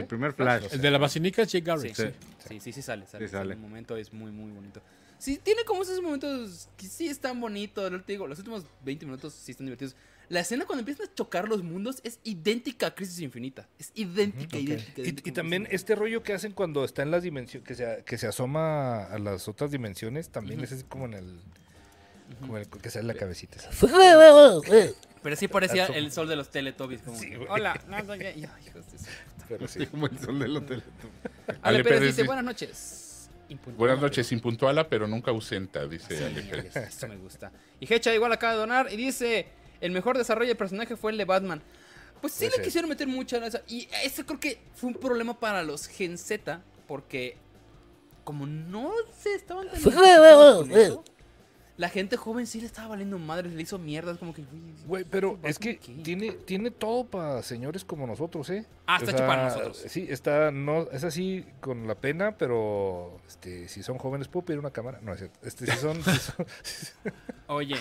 El primer Flash. El de la basinica es Jake Sí, sí, sí, sí, sí sale, sale. Sí sale. El momento es muy, muy bonito. Sí, tiene como esos momentos que sí están bonitos. Te digo, los últimos 20 minutos sí están divertidos. La escena cuando empiezan a chocar los mundos es idéntica a Crisis Infinita. Es idéntica, idéntica. Y, idéntica y también como este rollo que hacen cuando está en las dimensiones, que se, que se asoma a las otras dimensiones, también Ujú. es así como en el, como el que sale la cabecita. Pero sí parecía el sol de los Teletubbies. Como, Sí, güey. Hola, no, no, ya- ya, hijos de su- Pero sí. Como el sol del hotel. Ale Ale Pérez Pérez dice, buenas noches. Impuntual. Buenas noches, impuntuala, pero nunca ausenta, dice Sí, Ale Pérez. eso me gusta. Y Hecha igual acaba de donar y dice, el mejor desarrollo de personaje fue el de Batman. Pues sí le quisieron meter mucha. Y eso creo que fue un problema para los Gen Z, porque como no se estaban eso, la gente joven sí le estaba valiendo madres, le hizo mierdas, como que... "Uy, Güey, pero es que ¿qué?". tiene, tiene todo para señores como nosotros, ¿eh? Ah, está O hecho para sea, nosotros. Sí, está, no, es así con la pena, pero este, si son jóvenes, ¿puedo pedir una cámara? No, es cierto. Este, si son, si son- Oye,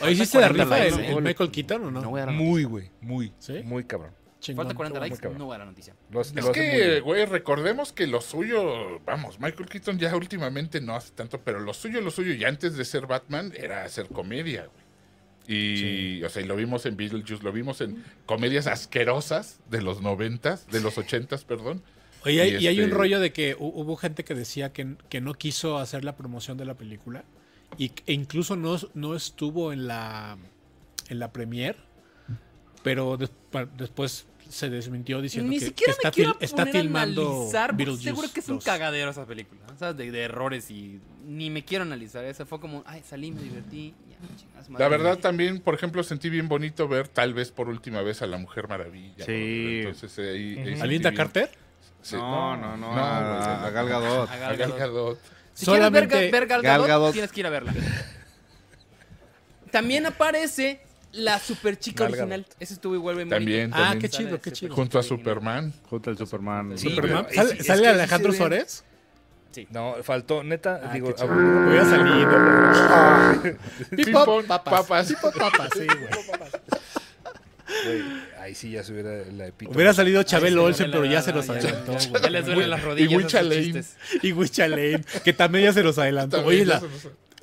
Oye, ¿hiciste la 40 rifa likes, el, ¿eh? el Michael Keaton o no? no voy a muy, güey, muy, ¿Sí? muy cabrón. Chingón. Falta 40 muy likes, no voy a dar la noticia. Lo hace- Es que, güey, recordemos que lo suyo, vamos, Michael Keaton ya últimamente no hace tanto, pero lo suyo, lo suyo, ya antes de ser Batman, era hacer comedia, güey. Y, o sea, y lo vimos en Beetlejuice, lo vimos en comedias asquerosas de los noventas, de los ochentas, perdón. Oye, hay- Y y hay un este- rollo de que hu- hubo gente que decía que, que no quiso hacer la promoción de la película y, e incluso no, no estuvo en la en la premier, pero después se desmintió diciendo Ni que, siquiera que está, me quiero fil- está filmando analizar, porque Beetlejuice seguro que es un 2. cagadero esa película. O sea, de, de errores y ni me quiero analizar. Esa fue como, ay, salí, me divertí. ya, chingas madre. La verdad también, por ejemplo, sentí bien bonito ver tal vez por última vez a la Mujer Maravilla. Sí. ¿no? Entonces, eh, ahí, ahí ¿A Linda bien- Carter? Sí. No, no, no. No, a, a Gal Gadot. A A Gal Gal Gadot. Gadot. Si quieres ver, ver Gal Gal Gadot, Gadot. tienes que ir a verla. También aparece la super chica original. Ese estuvo igual bien También, bonito. Ah, también. qué chido, qué chido. Junto a. Superman. Junto al Superman. Sí, Superman. ¿Sale, es- sale que sí Alejandro Suárez? No, faltó, neta, Ah, digo, ah, Hubiera salido. Ping-pong, papas. papas. Pipo, papas, sí, güey. güey, ahí sí ya se hubiera la epítome. Hubiera salido Chabel Ay, sí, Olsen, ya pero ya se los ya- adelantó, Ya güey. les duelen las Y rodillas. Wicha esos Lane. chistes. Y Wicha Lane, que también ya se los adelantó. También Oye, ya la,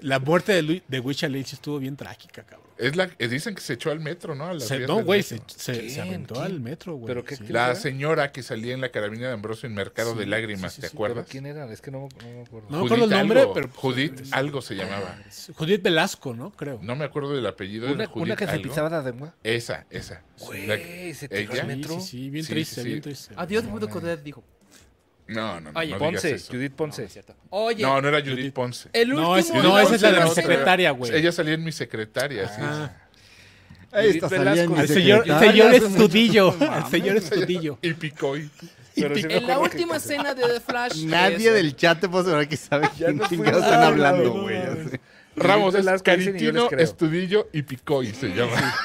la muerte de, Lu- de Wicha Lane sí estuvo bien trágica, cabrón. Es la, eh, dicen que se echó al metro, ¿no? A las Se- no, güey, se, se, se aventó ¿Quién? al metro, güey. ¿Pero qué- sí. La ¿Era? señora que salía en la carabina de Ambrosio en Mercado Sí, de Lágrimas, sí, sí, ¿te sí, ¿Pero acuerdas? quién era? Es que no, no me acuerdo. No me acuerdo el nombre, algo, pero- Judith algo se llamaba. Judith Velasco, ¿no? Creo. No me acuerdo del apellido de una, Judith una que se algo. pisaba la lengua. Esa, esa. Güey, se tiró al metro. sí, sí, bien Sí, triste, sí, sí. bien triste. Adiós, man. Codet, dijo. No, no, no. Oye, no digas Ponce, eso. Judith No, Ponce. es cierto. Oye, No, no era Judith Judith. Ponce. el último... No, es- no, esa es la de mi secretaria, güey. Ella salía en mi secretaria, sí. Ah, Ahí Judith está Velasco. el señor, el señor Estudillo. El señor Estudillo. Y Picoy. Pero sí En la última escena de The Flash... Nadie es- del chat te puede asegurar que sabe Ya quién no chingados están nada, hablando, no güey. Ramos es Caritino. Estudillo y Picoy se llama.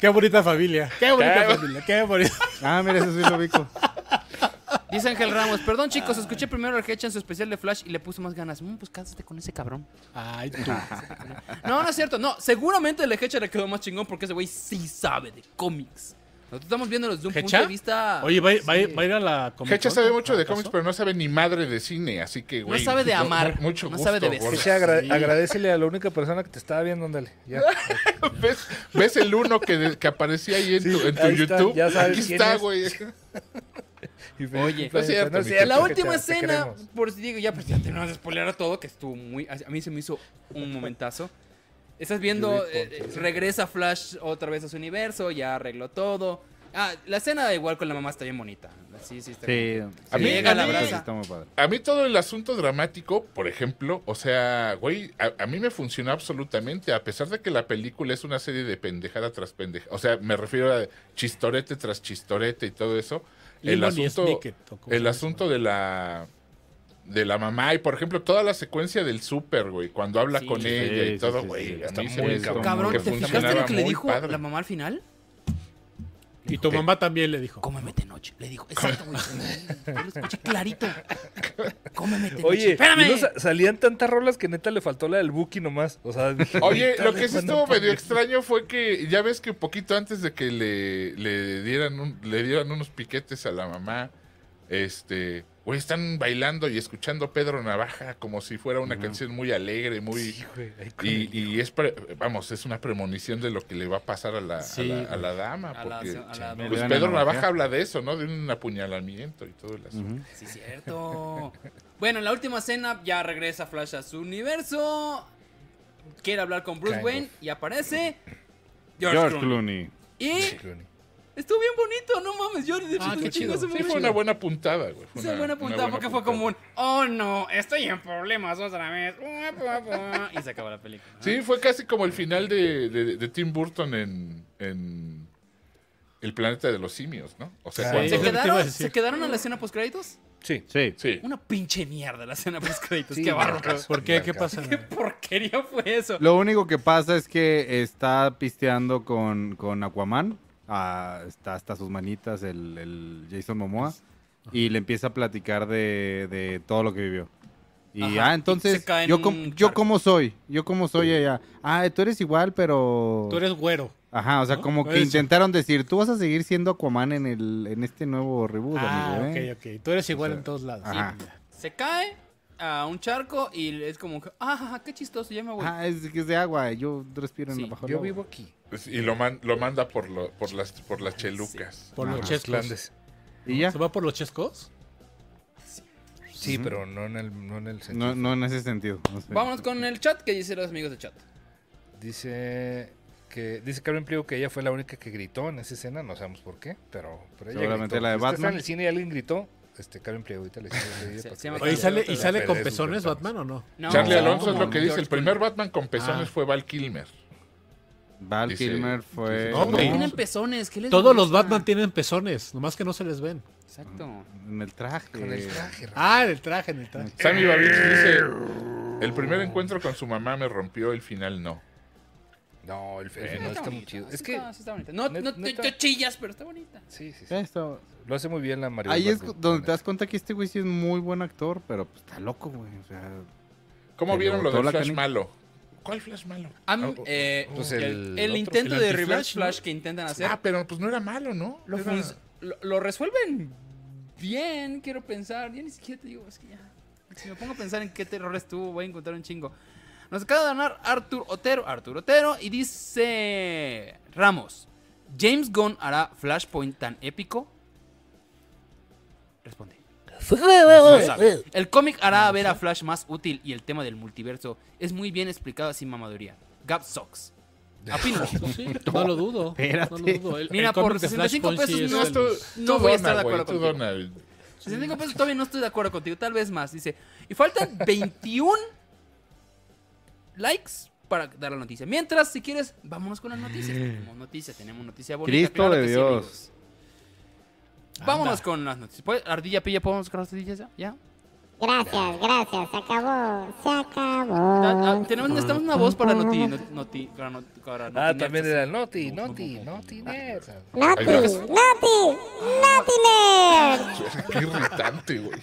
Qué bonita familia. Qué bonita Qué- familia. Qué bonita. Ah, mira, eso sí lo ubico. Dice Ángel Ramos, perdón chicos, escuché primero el Hecha en su especial de Flash y le puso más ganas. Mm, pues cásate con ese cabrón. Ay, tú. No, no es cierto, no, seguramente el Hecha le quedó más chingón porque ese güey sí sabe de cómics. Nosotros estamos viéndolo desde un punto ¿Hecha? de vista... Oye, ¿va, va- Sí. va a ir a la Comic Hecha sabe mucho de cómics, pero no sabe ni madre de cine, así que, güey. sabe de amar, mu- Mucho no gusto, sabe de besar. Que se agra- Sí. agradecele a la única persona que te estaba viendo, ándale. Ya. ¿Ves, ves el uno que, que aparecía ahí en tu, en tu ahí está, YouTube? ya sabes Aquí quién está, es. güey. Oye, cumpleaños. no es cierto, No mi cierto, la última escena, por si digo, ya, pues ya terminamos de spoiler todo, que estuvo muy. A mí se me hizo un momentazo. Estás viendo, eh, regresa Flash otra vez a su universo, ya arregló todo. Ah, la escena igual con la mamá está bien bonita. Sí, sí, está Sí, bien. A mí- Llega, a la mí- abraza. Está muy padre. A mí todo el asunto dramático, por ejemplo, o sea, güey, a, a mí me funcionó absolutamente, a pesar de que la película es una serie de pendejada tras pendejada. O sea, me refiero a chistorete tras chistorete y todo eso. El asunto, Snicket, ¿o cómo se el asunto de la de la mamá y por ejemplo toda la secuencia del súper, güey, cuando habla Sí. con Sí, ella y sí, todo, sí, güey, sí, está muy cabrón. Cabrón, ¿te fijaste lo que le dijo padre. la mamá al final? Y tu mamá también le dijo. Cómeme de noche. Le dijo, exacto, güey. Yo lo escuché clarito. cómeme, Tenchi. Oye, espérame. y no sa- salían tantas rolas que neta le faltó la del Buki nomás. O sea, dije, Oye, "Neta, lo que sí estuvo medio poner". extraño fue que ya ves que poquito antes de que le, le dieran un- le dieran unos piquetes a la mamá, este, güey, están bailando y escuchando Pedro Navaja como si fuera una canción muy alegre, muy Sí, güey, y, es pre- vamos, es una premonición de lo que le va a pasar a la, a la- a güey. la dama, A la- porque a la- pues, Pedro. Navaja habla de eso, ¿no? De un apuñalamiento y todo el asunto. Sí, cierto. bueno, en la última escena ya regresa Flash a su universo. Quiere hablar con Bruce Kind Wayne of. y aparece George, George Clooney. Clooney. Y Sí, Clooney. Estuvo bien bonito, no mames, yo de Ah, hecho, qué chido. Sí, fue una buena puntada, güey. Fue una- buena una puntada porque fue como un, oh no, estoy en problemas otra vez. Y se acabó la película. ¿no? Sí, fue casi como el final de, de- de Tim Burton en, en El planeta de los simios, ¿no? O sea, Sí. cuando- ¿Se quedaron. ¿Se quedaron a la escena post créditos? Sí. Sí. Sí. Una pinche mierda la escena post créditos. Sí, Qué bárbaro. caso. ¿Por qué? ¿Qué pasa? Qué porquería fue eso. Lo único que pasa es que está pisteando con, con Aquaman. Ah, está hasta sus manitas el, el Jason Momoa. Y le empieza a platicar de, de todo lo que vivió. Y Ajá, ah, entonces, yo, com- yo como soy, yo como soy ella. Ah, tú eres igual, pero... Tú eres güero. Ajá, o sea, ¿no? como que Eso. intentaron decir, tú vas a seguir siendo Aquaman en el en este nuevo reboot, Ah, amigo, ¿eh? ok, ok. Tú eres igual O sea, en todos lados. ajá. Sí, ya. Se cae a un charco y es como que, ah, qué chistoso, ya me voy. Ah, es que es de agua, yo respiro en Sí, la bajo Yo agua. vivo aquí. Pues, Y lo, man- lo manda por, lo- por, las, por las chelucas. Por los chescos. ¿Y ya? ¿Se va por los chescos? Sí, pero no en el, no en el sentido. no en ese sentido. no sé. Vámonos con el chat, que dicen los amigos de chat? Dice que dice Carmen Pliego que ella fue la única que gritó en esa escena, no sabemos por qué, pero, pero ella Seguramente gritó. la de Batman. en el cine y alguien gritó, este Carmen Pliego ahorita le. Oye, ¿y sale, y sale con pezones. Batman o no? No, Charlie Alonso es lo que dice. El primer. Batman con pezones Ah. fue Val Kilmer. Val Dice- Kilmer fue... No, tienen pezones, ¿qué les Todos los? Batman tienen pezones, nomás que no se les ven. Exacto. En el traje. Con el traje. Ah, en el traje, en el traje. Sammy Babich dice: El primer encuentro con su mamá me rompió, el final no. No, el, el Bueno, final está muy chido. Es que está- sí está bonita. No, no te, te chillas, pero está bonita. sí, sí, sí. Esto- Lo hace muy bien la María. Ahí es donde te das cuenta que este güey sí es muy buen actor, pero pues está loco, güey. O sea, ¿Cómo vieron lo toda de la Flash canica. malo? ¿Cuál Flash malo? Ah, oh, eh, pues el, el intento de reverse ¿no? flash que intentan hacer Ah, pero pues no era malo, ¿no? lo, Era- lo, lo resuelven bien, quiero pensar. Ya ni siquiera te digo, es que ya. Si me pongo a pensar en qué terror estuvo, voy a encontrar un chingo. Nos acaba de ganar Artur Otero, Artur Otero, y dice Ramos, ¿James Gunn hará Flashpoint tan épico? Responde. No sabe. El cómic hará ver a Flash más útil y el tema del multiverso es muy bien explicado sin mamaduría. Gap. Opino. Sí, no lo dudo. Espérate. No lo dudo. El- Mira, el por de 65 Flashpoint sí pesos es no los- no voy a estar de acuerdo contigo. dona. 65 pesos todavía no estoy de acuerdo contigo, tal vez más. Dice, y faltan 21 likes para dar la noticia. Mientras, si quieres, vámonos con las noticias. Tenemos noticia, tenemos noticia bonita. Cristo claro de sí, Dios. Vámonos con las noticias. ¿Puede- Ardilla Pilla, ¿podemos con las noticias ya? ¿Ya? Gracias, gracias, se acabó, se acabó. Ah, ah, tenemos, necesitamos una voz para noti, noti, noti- para not- para Ah, noti también era Noti, Noti, Noti, Nerd. Noti. Noti, Noti Nerd. Qué irritante, güey.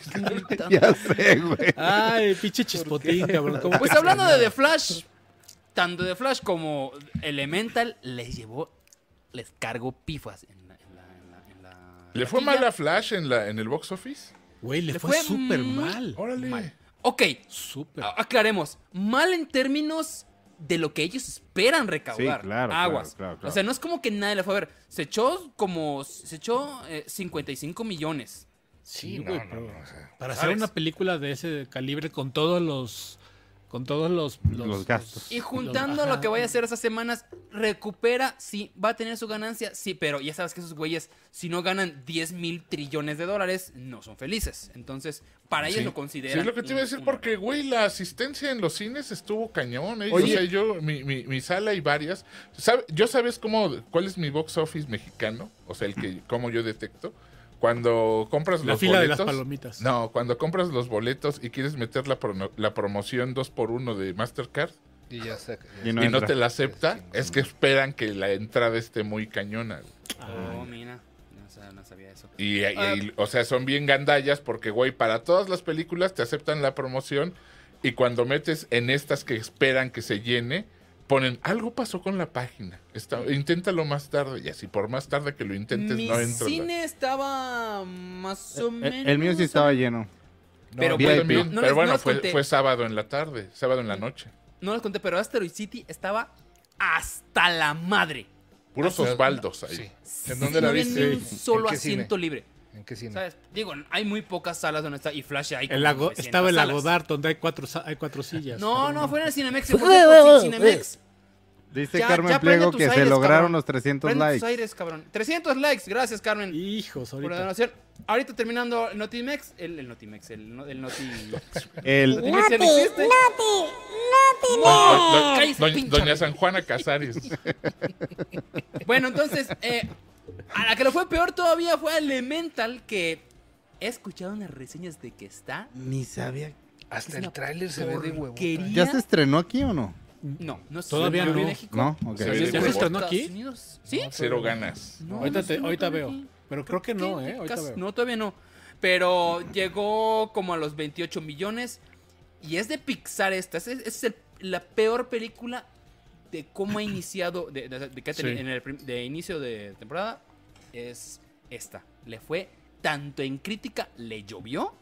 ya sé, güey. Ay, pinche chispotín, cabrón. ¿cómo Pues hablando de? The Flash, tanto The Flash como Elemental les llevó, les cargó pifas en la... En la, en la, en la ¿Le fue mal a Flash en, la, en el box office? Güey, le Le fue fue súper mal. Órale. Mal. Ok, Súper. aclaremos. Mal en términos de lo que ellos esperan recaudar. Sí, claro, Aguas. claro, claro, claro. O sea, no es como que nadie le fue a ver. Se echó como... Se echó eh, 55 millones. Sí, Sí, no, güey, no, no, o sea, Para ¿sabes? hacer una película de ese calibre con todos los. Con todos los. Los gastos. Y juntando lo que vaya a hacer esas semanas, recupera, sí, va a tener su ganancia, sí, pero ya sabes que esos güeyes, si no ganan 10 mil trillones de dólares, no son felices. Entonces, para ellos Sí. lo Sí, consideran. es lo que te iba a decir, un- porque, güey, la asistencia en los cines estuvo cañón. ¿eh? Oye. O sea, yo, mi, mi, mi sala y varias. ¿Sabe- ¿Yo sabes cómo, cuál es mi box office mexicano? O sea, el que, cómo yo detecto. Cuando compras La los fila de boletos. las palomitas. No, cuando compras los boletos y quieres meter la, prono- la promoción 2x1 de Mastercard y ya se- Y y no te la acepta, es que esperan que la entrada esté muy cañona. Oh, mira. No sabía eso. Y, y- Ah. y, o sea, son bien gandallas porque, güey, para todas las películas te aceptan la promoción y cuando metes en estas que esperan que se llene, ponen algo pasó con la página. Está, inténtalo más tarde y así por más tarde que lo intentes Mi no entra. la- cine estaba más o El, menos. el mío sí estaba lleno. Pero, también, no- no pero les- bueno, fue, conté. fue sábado en la tarde, sábado en la noche. No les conté, pero Asteroid City estaba hasta la madre. Puros Osvaldos ahí. Sí. ¿En dónde la viste? ni un solo ¿En cine? asiento libre. ¿En qué cine? ¿Sabes? Digo, hay muy pocas salas donde está. Y Flash hay. El lago, 900 estaba el salas. Lagodar, donde hay cuatro, hay cuatro sillas. No, no, fue en el Cinemex. fue por Cinemex. Dice Ya- Carmen ya Pliego tus que se lograron cabrón. los 300 Prende tus likes. aires, cabrón. 300 likes. Gracias, Carmen. Hijos, Por la ahorita. donación. Ahorita terminando el Notimex. El, el Notimex. El, no- el Noti. El, Noti. Noti, Noti, cállese, doña, doña San Juana Casares. Bueno, entonces, eh, a la que le fue peor todavía fue Elemental, que he escuchado unas reseñas de que está. Ni sabía. Hasta el tráiler se ve de huevo. ¿Ya se estrenó aquí o no? No, no Todavía no. México. No, ok. ¿Ya se estrenó aquí? Unidos. ¿Sí? Cero ganas. No, ahorita no te- ahorita veo. aquí. Pero creo que no, ¿Qué? ¿eh? Ahorita Casi- veo. No, todavía no. Pero llegó como a los 28 millones. Y es de Pixar esta. Es, es el- la peor película de cómo ha iniciado. De, de- Sí. en el de inicio de temporada. Es esta. Le fue tanto en crítica, le llovió.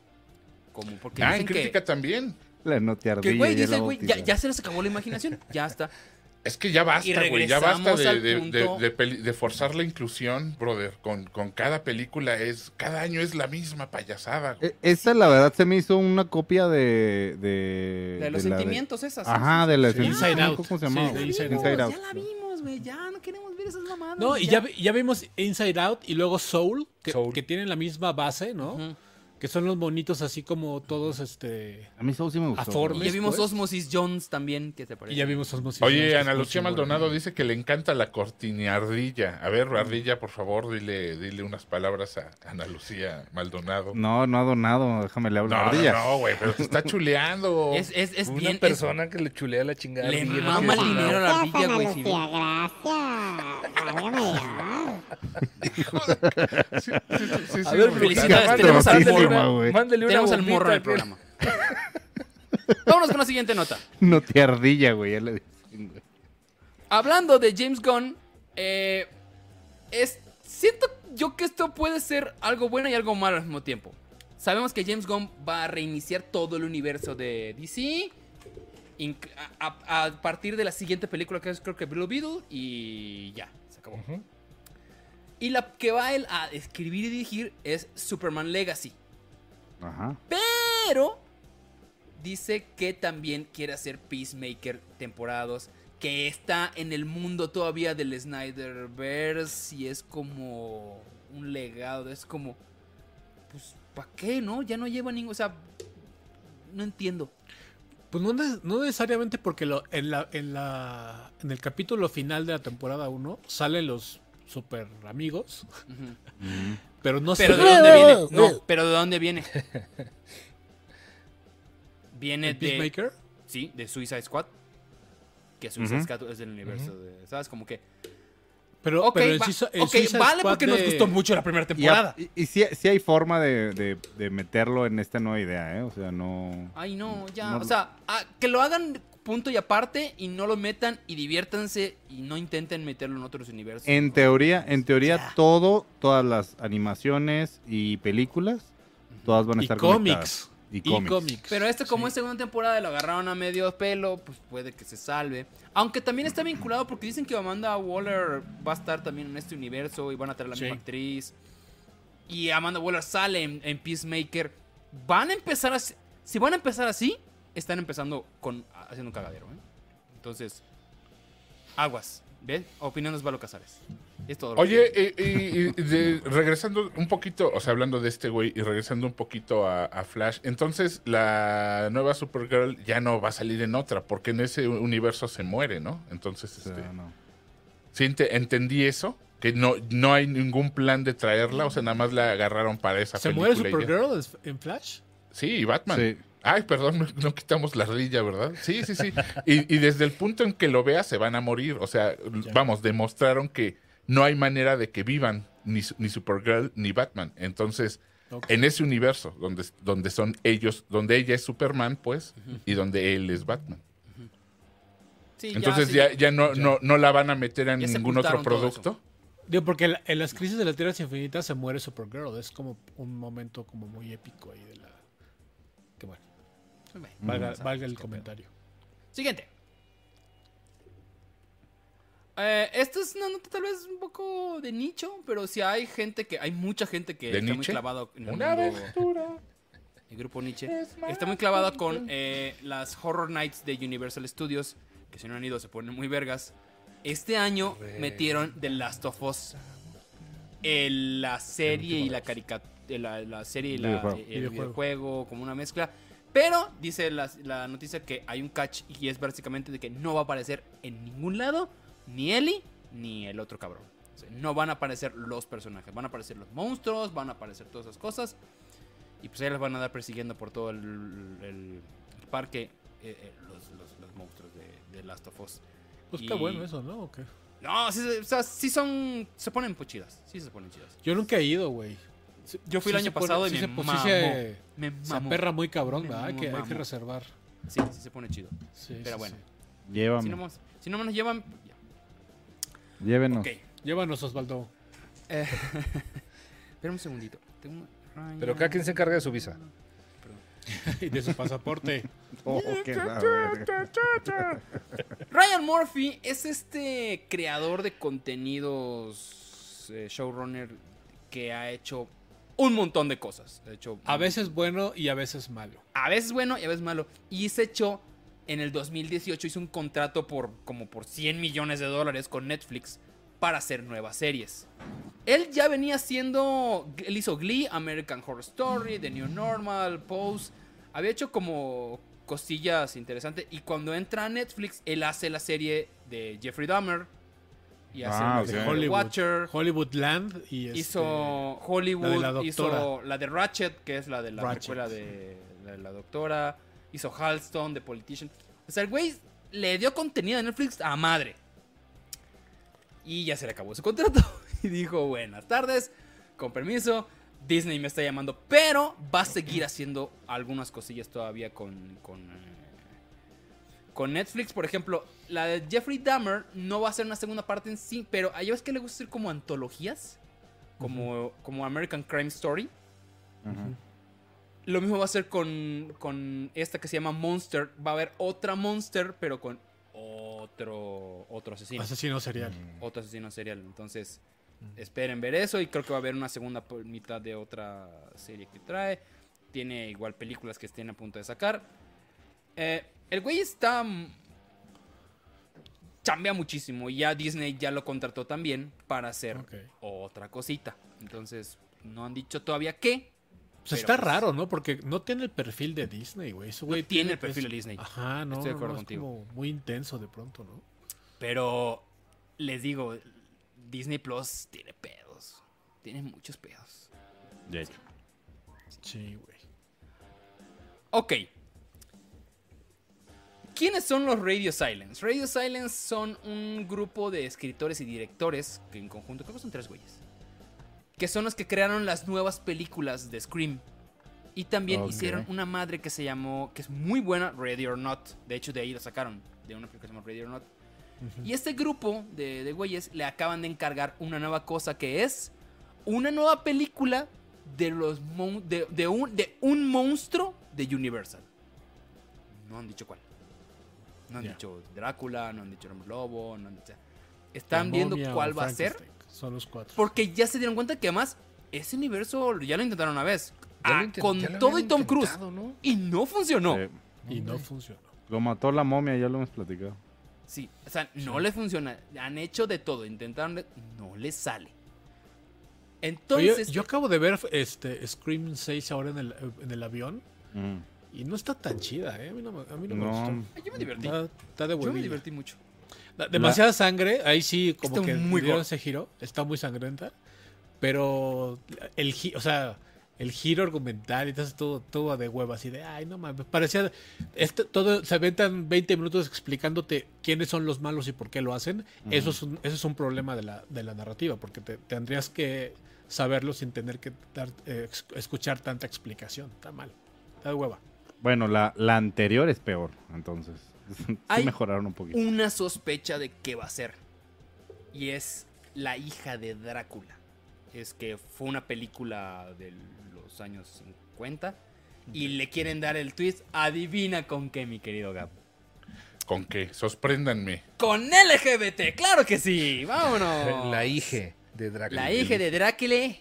Como porque Ah, dicen en que- crítica también. La que, güey, ya dice, güey, ya, se les acabó la imaginación. Ya está. Es que ya basta, güey. Ya basta de, al de- punto- de- de peli- de forzar la inclusión, brother. Con, con cada película es. Cada año es la misma payasada. güey. E- Esta, la verdad, se me hizo una copia de. De, De los sentimientos esas. sí, Ajá, sí, de la sí. Inside ¿cómo- Out. ¿Cómo se Sí, llamaba? de Ya Inside la Inside vimos, Out. Ya la vimos, güey. Ya no queremos ver esas mamadas. No, y ya, vi- ya vimos Inside Out y luego Soul, que, Soul. que tienen la misma base, ¿no? Ujú. Que son los bonitos así como todos, este... A mí sí me gustó. Aforme. Y ya vimos pues. Osmosis Jones también, que te Y parece. ya vimos Osmosis. Oye, Jones, Ana Lucía Maldonado chingona. dice que le encanta la cortiniardilla. A ver, Ardilla, por favor, dile, dile unas palabras a Ana Lucía Maldonado. No, no ha donado. Déjame le hablo No, a Ardilla. no, güey, pero te está chuleando. Es, es, es Una bien. es- persona que le chulea la chingada. le y mama el dinero a la ardilla, güey. Lucía, gracias. Válgame Dios. Sí, sí, sí, A sí, ver, felicidades, tenemos al una- güey. Mándale una Tenemos al morro en el que- programa. Vámonos con la siguiente nota. Notiardilla, güey. ya le dicen, güey. Hablando de James Gunn, eh, es, siento yo que esto puede ser algo bueno y algo malo al mismo tiempo. Sabemos que James Gunn va a reiniciar todo el universo de DC. A, a- a partir de la siguiente película que es creo que Blue Beetle y ya, se acabó. Y la que va él a escribir y dirigir es Superman Legacy. Ajá. Pero dice que también quiere hacer Peacemaker temporada 2, que está en el mundo todavía del Snyderverse y es como un legado, es como pues ¿para qué, no? Ya no lleva ningún, o sea, no entiendo. Pues no, ne- no necesariamente porque lo, en, la, en, la, en el capítulo final de la temporada 1 salen los super amigos, Ujú. Pero no Pero sé ¿de dónde viene? No, pero ¿de dónde viene? Viene el de Peacemaker. Sí, de Suicide Squad. Que Suicide. Squad es del universo de, ¿sabes? Como que Pero, Ok, pero el va- Suiza- el ok, Suicide vale Squad porque nos gustó mucho la primera Y, temporada. a- y- y sí, sí hay forma de, de- de meterlo en esta nueva idea, ¿eh? O sea, no... Ay, no, ya. No- O sea, que lo hagan punto y aparte y no lo metan y diviértanse y no intenten meterlo en otros universos. En teoría, en teoría todo, todas las animaciones y películas, todas van a Y estar cómics. conectadas. Y Y cómics. cómics. Pero este, como Sí. es segunda temporada y lo agarraron a medio pelo, pues puede que se salve. Aunque también está vinculado porque dicen que Amanda Waller va a estar también en este universo y van a traer la Sí. misma actriz. Y Amanda Waller sale en, en Peacemaker. Van a empezar así. Si van a empezar así, están empezando con haciendo un cagadero. ¿eh? Entonces, aguas. ¿Ves? Opinión de Osvaldo Casares. Es todo. Oye, eh, y- y de- regresando un poquito, o sea, hablando de este güey y regresando un poquito a, a Flash, entonces la nueva Supergirl ya no va a salir en otra, porque en ese universo se muere, ¿no? Entonces, O sea, este, no. sí entendí eso, que no, no hay ningún plan de traerla, o sea, nada más la agarraron para esa ¿Se película. muere. Supergirl en Flash? Sí, y Batman. Sí. Ay, perdón, no, no quitamos la ardilla, ¿verdad? Sí, sí, sí. Y, y desde el punto en que lo veas se van a morir. O sea, vamos, demostraron que no hay manera de que vivan ni, ni Supergirl ni Batman. Entonces, en ese universo donde, donde son ellos, donde ella es Superman, pues, y donde él es Batman. Sí, Entonces sí, ya, ya, no, Ya. no, no la van a meter en Ya ningún otro producto. Digo, porque la- en las crisis de las tierras infinitas se muere Supergirl. Es como un momento como muy épico ahí de la. Que bueno, valga, valga el comentario. Siguiente. Eh, esto es una nota tal vez un poco de nicho, pero sí hay gente que, hay mucha gente que ¿De está muy clavado en el Una mundo- aventura. el grupo Nietzsche, está muy clavada con eh, las Horror Nights de Universal Studios, que si no han ido se ponen muy vergas. Este año metieron The Last of Us, el- la serie y la caricatura, la, la serie y la- el Videojuego. videojuego como una mezcla. Pero dice la, la noticia que hay un catch y es básicamente de que no va a aparecer en ningún lado ni Ellie ni el otro cabrón. O sea, no van a aparecer los personajes, van a aparecer los monstruos, van a aparecer todas esas cosas. Y pues ahí las van a dar persiguiendo por todo el, el- el parque eh, eh, los, los- los monstruos de, de Last of Us. Pues Y- qué bueno eso, ¿no? ¿O qué? No, sí, o sea, sí son. Se ponen pues chidas. Sí se ponen chidas. Yo nunca he ido, güey. Yo fui el año pone- pasado y sí me se, sí mamó. se- Me se mamó. aperra muy cabrón, Me ¿verdad? Hay que, hay que reservar. Sí, sí se pone chido. Sí, Pero sí, bueno. sí. Llévame. Si no, si no nos llevan. ya. Llévenos. Ok. Llévanos, Osvaldo. Eh, Espera un segundito. Tengo- Pero cada quien se encarga de su visa. y de su pasaporte. Oh. Ryan Murphy es este creador de contenidos, eh, showrunner, que ha hecho un montón de cosas. Ha hecho A veces bueno y a veces malo. a veces bueno y a veces malo. Y se echó en el 2018 hizo un contrato por como por 100 millones de dólares con Netflix para hacer nuevas series. Él ya venía haciendo, él hizo Glee, American Horror Story, The New Normal, Pose. Había hecho como cosillas interesantes y cuando entra a Netflix él hace la serie de Jeffrey Dahmer y hace Ah, Hollywood. Watcher. Hollywood Land y este, Hizo Hollywood, la hizo la de Ratchet, que es la de la Ratchet. precuela de, la de la doctora. Hizo Halston, The Politician. O sea, el güey le dio contenido a Netflix a madre. Y ya se le acabó su contrato. Y dijo, buenas tardes, con permiso. Disney me está llamando, pero va a seguir haciendo algunas cosillas todavía con, con, eh, con Netflix. Por ejemplo, la de Jeffrey Dahmer no va a ser una segunda parte en sí, pero a ellos es que le gusta hacer como antologías, como, como American Crime Story. Lo mismo va a ser con, con esta que se llama Monster. Va a haber otra Monster, pero con otro, otro asesino. Asesino serial. Otro asesino serial. Entonces, esperen ver eso. Y creo que va a haber una segunda mitad de otra serie que trae. Tiene igual películas que estén a punto de sacar. Eh, el güey está. mm, Chambea muchísimo. Y ya Disney ya lo contrató también para hacer otra cosita. Entonces, no han dicho todavía qué. Pero, está pues, raro, ¿no? Porque no tiene el perfil de Disney, güey. Ese güey tiene el perfil es- de Disney. Ajá, no. Estoy de acuerdo no, contigo. Es como muy intenso de pronto, ¿no? Pero les digo, Disney Plus tiene pedos. Tiene muchos pedos. De hecho. Sí, güey. Ok. ¿Quiénes son los Radio Silence? Radio Silence son un grupo de escritores y directores que en conjunto, creo que son tres güeyes, que son los que crearon las nuevas películas de Scream. Y también hicieron una madre que se llamó, que es muy buena, Ready or Not. De hecho, de ahí la sacaron, de una película que se llama Ready or Not. Y este grupo de, de güeyes le acaban de encargar una nueva cosa que es una nueva película de, los mon- de, de un, de un monstruo de Universal. No han dicho cuál. No han dicho Drácula, no han dicho Hombre Lobo, no han dicho... Están La viendo cuál va a ser. Son los cuatro. Porque ya se dieron cuenta que además ese universo ya lo intentaron una vez. Ah, con todo y Tom Cruise. Y no funcionó. Eh, Y no funcionó. lo mató la momia, ya lo hemos platicado. Sí, o sea, no le funciona. Han hecho de todo, intentaron, de- no les sale. Oye, Entonces, yo acabo de ver este Scream 6 ahora en el, en el avión Mm. Y no está tan chida, ¿eh? A mí no, me- a mí no me No. gustó. Ay, yo me divertí. Está, está de Yo me divertí mucho. Da- Demasiada sangre, ahí sí como Está que muy dieron ese giro, está muy sangrienta, pero el gi- o sea, el giro argumental y entonces todo, todo de huevo, así de, ay, no mames, parecía, este, todo, se aventan 20 minutos explicándote quiénes son los malos y por qué lo hacen. Eso, es un, eso es un problema de la, de la narrativa, porque te, tendrías que saberlo sin tener que dar, eh, escuchar tanta explicación. Está mal, está de hueva. Bueno, la, la anterior es peor, entonces. Sí Hay mejoraron un poquito. Una sospecha de qué va a ser. Y es la hija de Drácula. Es que fue una película de los años 50. Y le quieren dar el twist. Adivina con qué, mi querido Gab. ¿Con qué? Sorpréndanme. Con LGBT, claro que sí. Vámonos. La hija de Drácula. La hija de Drácula.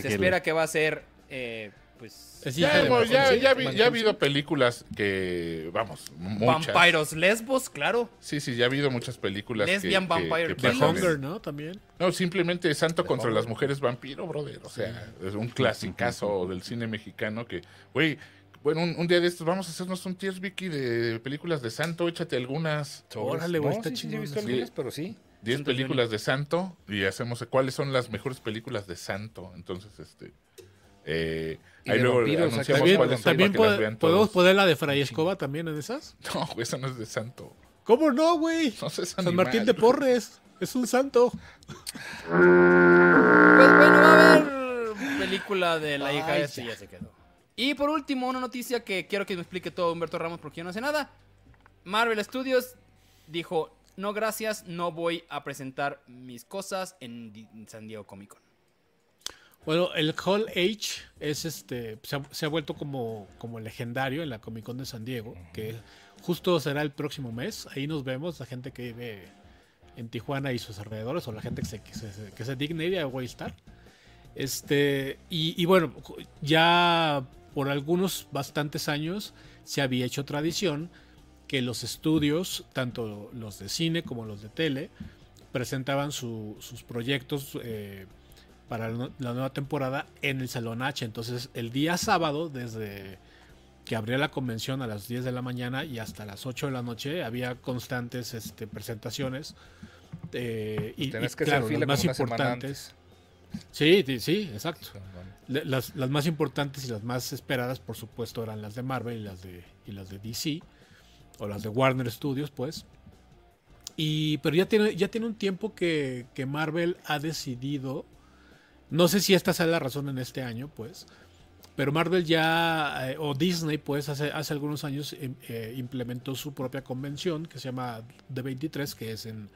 Se espera que va a ser, eh, pues, Es Ya, hemos- ya, ya vi- ya ha habido películas que, vamos, muchas. Vampiros Lesbos, claro. Sí, sí, ya ha habido muchas películas. que- Lesbian que- Vampire que The Killers. pasan Hunger, en- ¿no? También. No, simplemente Santo The contra Hunger. las mujeres vampiro, brother. O sea, es un clasicazo del cine mexicano que, güey, bueno, un, un día de estos vamos a hacernos un tiers Vicky de películas de Santo. Échate algunas. Órale, güey, No, está sí, sí, he visto algunas, pero sí. 10 Santo películas de Santo y hacemos cuáles son las mejores películas de Santo. Entonces, este. eh, ahí de luego vampiros, anunciamos También, cuáles son también para que las pode- vean podemos todos. poner la de Fray Escoba también en esas. No, güey, eso no es de Santo. ¿Cómo no, güey? No seas San animal. Martín de Porres. Es un santo. Pues bueno, va a haber película de la hija Ay, este, ya se quedó. Y por último, una noticia que quiero que me explique todo Humberto Ramos porque yo no sé nada. Marvel Studios dijo, no gracias, no voy a presentar mis cosas en Di- en San Diego Comic Con. Bueno, el Hall H es este, se ha, se ha vuelto como, como legendario en la Comic Con de San Diego, que justo será el próximo mes. Ahí nos vemos, la gente que vive en Tijuana y sus alrededores, o la gente que se, que se, que se digne ir a estar. Este, y, y bueno, ya por algunos bastantes años se había hecho tradición que los estudios, tanto los de cine como los de tele, presentaban su- sus proyectos eh, para la nu- la nueva temporada en el Salón H. Entonces, el día sábado, desde que abría la convención a las 10 de la mañana y hasta las 8 de la noche, había constantes este, presentaciones. eh, y, y, que claro, las más importantes. Sí, sí, sí, exacto. Las, las más importantes y las más esperadas, por supuesto, eran las de Marvel y las de, y las de DC, o las de Warner Studios, pues. Y, pero ya tiene, ya tiene un tiempo que, que Marvel ha decidido, no sé si esta sea la razón en este año, pues, pero Marvel ya, eh, o Disney, pues, hace, hace algunos años em- eh, implementó su propia convención que se llama D23, que es en,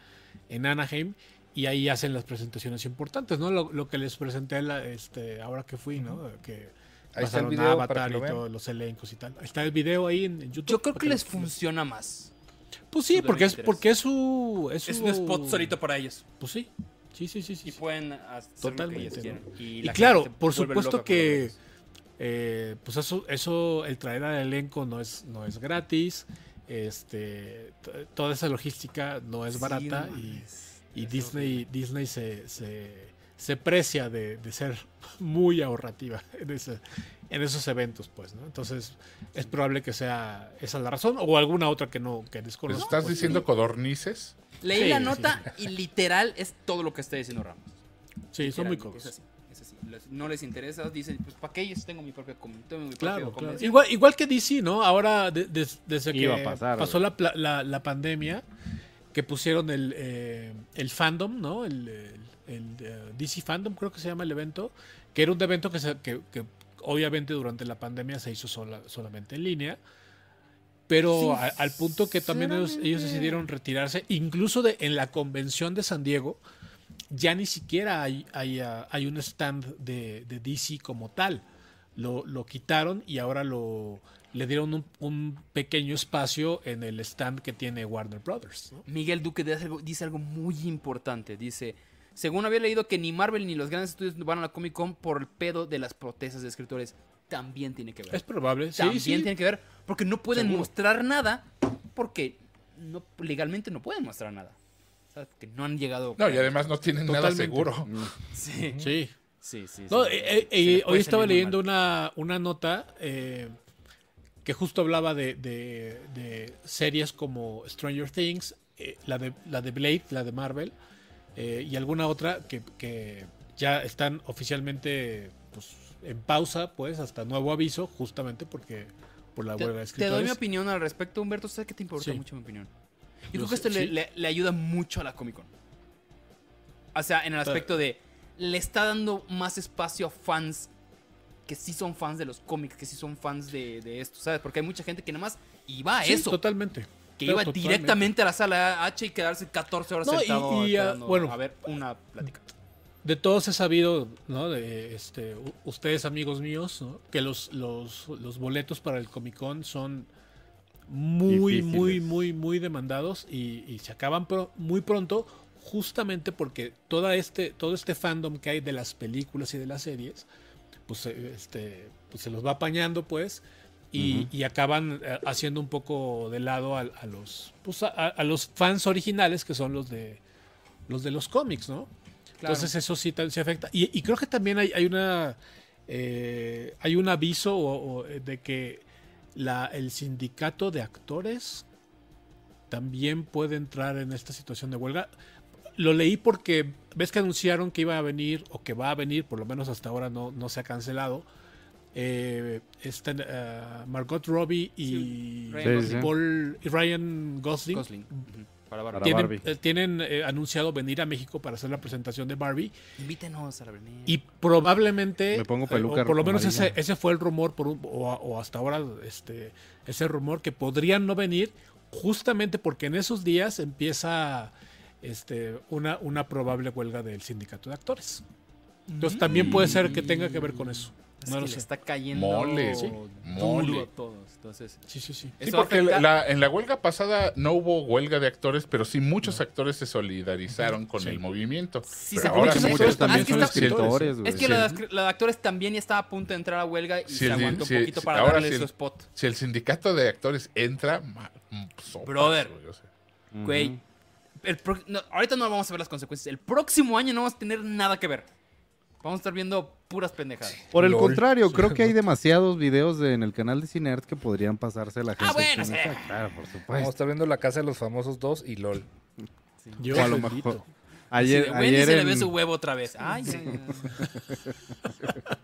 en Anaheim, y ahí hacen las presentaciones importantes, ¿no? Lo, lo que les presenté la- este, ahora que fui, ¿no? Que Ahí está el pasaron video para Avatar que lo y todos los elencos y tal. Ahí está el video ahí en, en YouTube. Yo creo que les lo- funciona más. Pues sí, porque es, D23. porque es su... Es, Es su- un spot solito para ellos. Pues sí, sí, sí, sí. sí, Y pueden hacer Totalmente, lo que ellos ¿no? quieran. Y, Y la claro, por supuesto que eh, pues eso, eso, el traer al elenco no es, no es gratis. Este, toda esa logística no es Sí, barata no y, y Es Disney, Disney se, se, se precia de, de ser muy ahorrativa en, ese- en esos eventos, pues, ¿no? Entonces, es probable que sea esa la razón o alguna otra que no que ¿Les desconozco. estás pues, diciendo codornices? Leí Sí, la sí, nota y literal es todo lo que está diciendo Ramos. Sí, son muy codos. Es así, es así. No les interesa, dicen, pues ¿para qué yo tengo mi propia com- tengo mi Claro, propia claro. Igual, igual que DC, ¿no? Ahora, de- des- desde que Iba a pasar, pasó la, pla- la, la pandemia, que pusieron el, eh, el fandom, ¿no? El, el- el, eh, DC Fandom, creo que se llama el evento, que era un evento que, se- que, que obviamente durante la pandemia se hizo sola- solamente en línea. Pero a- al punto que también ellos, ellos decidieron retirarse, incluso de, en la convención de San Diego, ya ni siquiera hay, hay, ah, hay un stand de, de DC como tal. Lo, lo quitaron y ahora lo le dieron un, un pequeño espacio en el stand que tiene Warner Brothers. ¿no? Miguel Duque dice algo, dice algo muy importante. Dice, según había leído que ni Marvel ni los grandes estudios van a la Comic Con por el pedo de las protestas de escritores. También tiene que ver. Es probable, sí, También sí. tiene que ver porque no pueden Seguro. mostrar nada porque no, legalmente no pueden mostrar nada. ¿Sabes? Que no han llegado. No, y además no tienen nada Totalmente. seguro. Sí, Sí. sí, sí. No, sí. eh, eh, eh, hoy estaba leyendo una, una nota eh, que justo hablaba de, de- de series como Stranger Things, la, de, la de Blade, la de Marvel, y alguna otra que, que ya están oficialmente pues, en pausa, pues, hasta nuevo aviso, justamente porque por la huelga de te doy mi escritores. opinión al respecto, Humberto. Sé que te importa Sí. mucho mi opinión. Yo Lo creo que esto le, sí. le- le ayuda mucho a la Comic Con. O sea, en el aspecto de. Le está dando más espacio a fans que sí son fans de los cómics, que sí son fans de, de esto, ¿sabes? Porque hay mucha gente que nada más iba a Sí, eso. totalmente. que iba totalmente. directamente a la sala H y quedarse 14 horas No, y- sentado y, ah, esperando bueno. a ver una plática. De todos he sabido, ¿no? De este, ustedes amigos míos, ¿no? Que los, los, los boletos para el Comic Con son muy, muy, Difíciles. muy, muy demandados y, y se acaban pro- muy pronto justamente porque toda este, todo este fandom que hay de las películas y de las series, pues, eh, este, pues se los va apañando, pues, y, y acaban eh, haciendo un poco de lado a, a los, pues, a, a los fans originales que son los de los de los cómics, ¿no? Claro. Entonces eso sí se afecta. Y, y creo que también hay, hay una eh, hay un aviso o- o, eh, de que la, el sindicato de actores también puede entrar en esta situación de huelga. Lo leí porque ves que anunciaron que iba a venir o que va a venir, por lo menos hasta ahora no, no se ha cancelado. Eh, este, eh, Margot Robbie y, Sí, Ryan Gosling. Paul- y Ryan Gosling, Gosling. Ujú, Para Barbie. Para tienen, Barbie. eh, tienen, eh, anunciado venir a México para hacer la presentación de Barbie Invítenos a la premiere. y probablemente Me pongo eh, peluca por lo menos ese, ese fue el rumor por un- o, o hasta ahora este ese rumor que podrían no venir justamente porque en esos días empieza este una, una probable huelga del sindicato de actores entonces también puede ser que tenga que ver con eso Es no que lo le sé está cayendo Mole, sí. duro Mole. a todos. Entonces, sí sí sí porque la- en la huelga pasada no hubo huelga de actores, pero sí muchos actores se solidarizaron con Sí. el movimiento. Sí, Pero se ahora muchos Es que son está- escritores, güey. Es que de actores también ya estaba a punto de entrar a huelga y Sí, se aguantó un poquito sí, para ahora darle sí su spot. Si el sindicato de actores entra, ma- mm, sopas, Brother. güey, o sea. Güey, el pro- no, ahorita no vamos a ver las consecuencias. El próximo año no vamos a tener nada que ver. Vamos a estar viendo puras pendejadas. Por el LOL. contrario, creo que hay demasiados videos de- en el canal de Cinert que podrían pasarse a la gente. bueno, sí. Claro, por Vamos a supuesto. estar viendo La Casa de los Famosos 2 y LOL. yo O a lo mejor. Ayer, Ayer, Wendy ayer se le en- ve su huevo otra vez. Ay, ya, ya.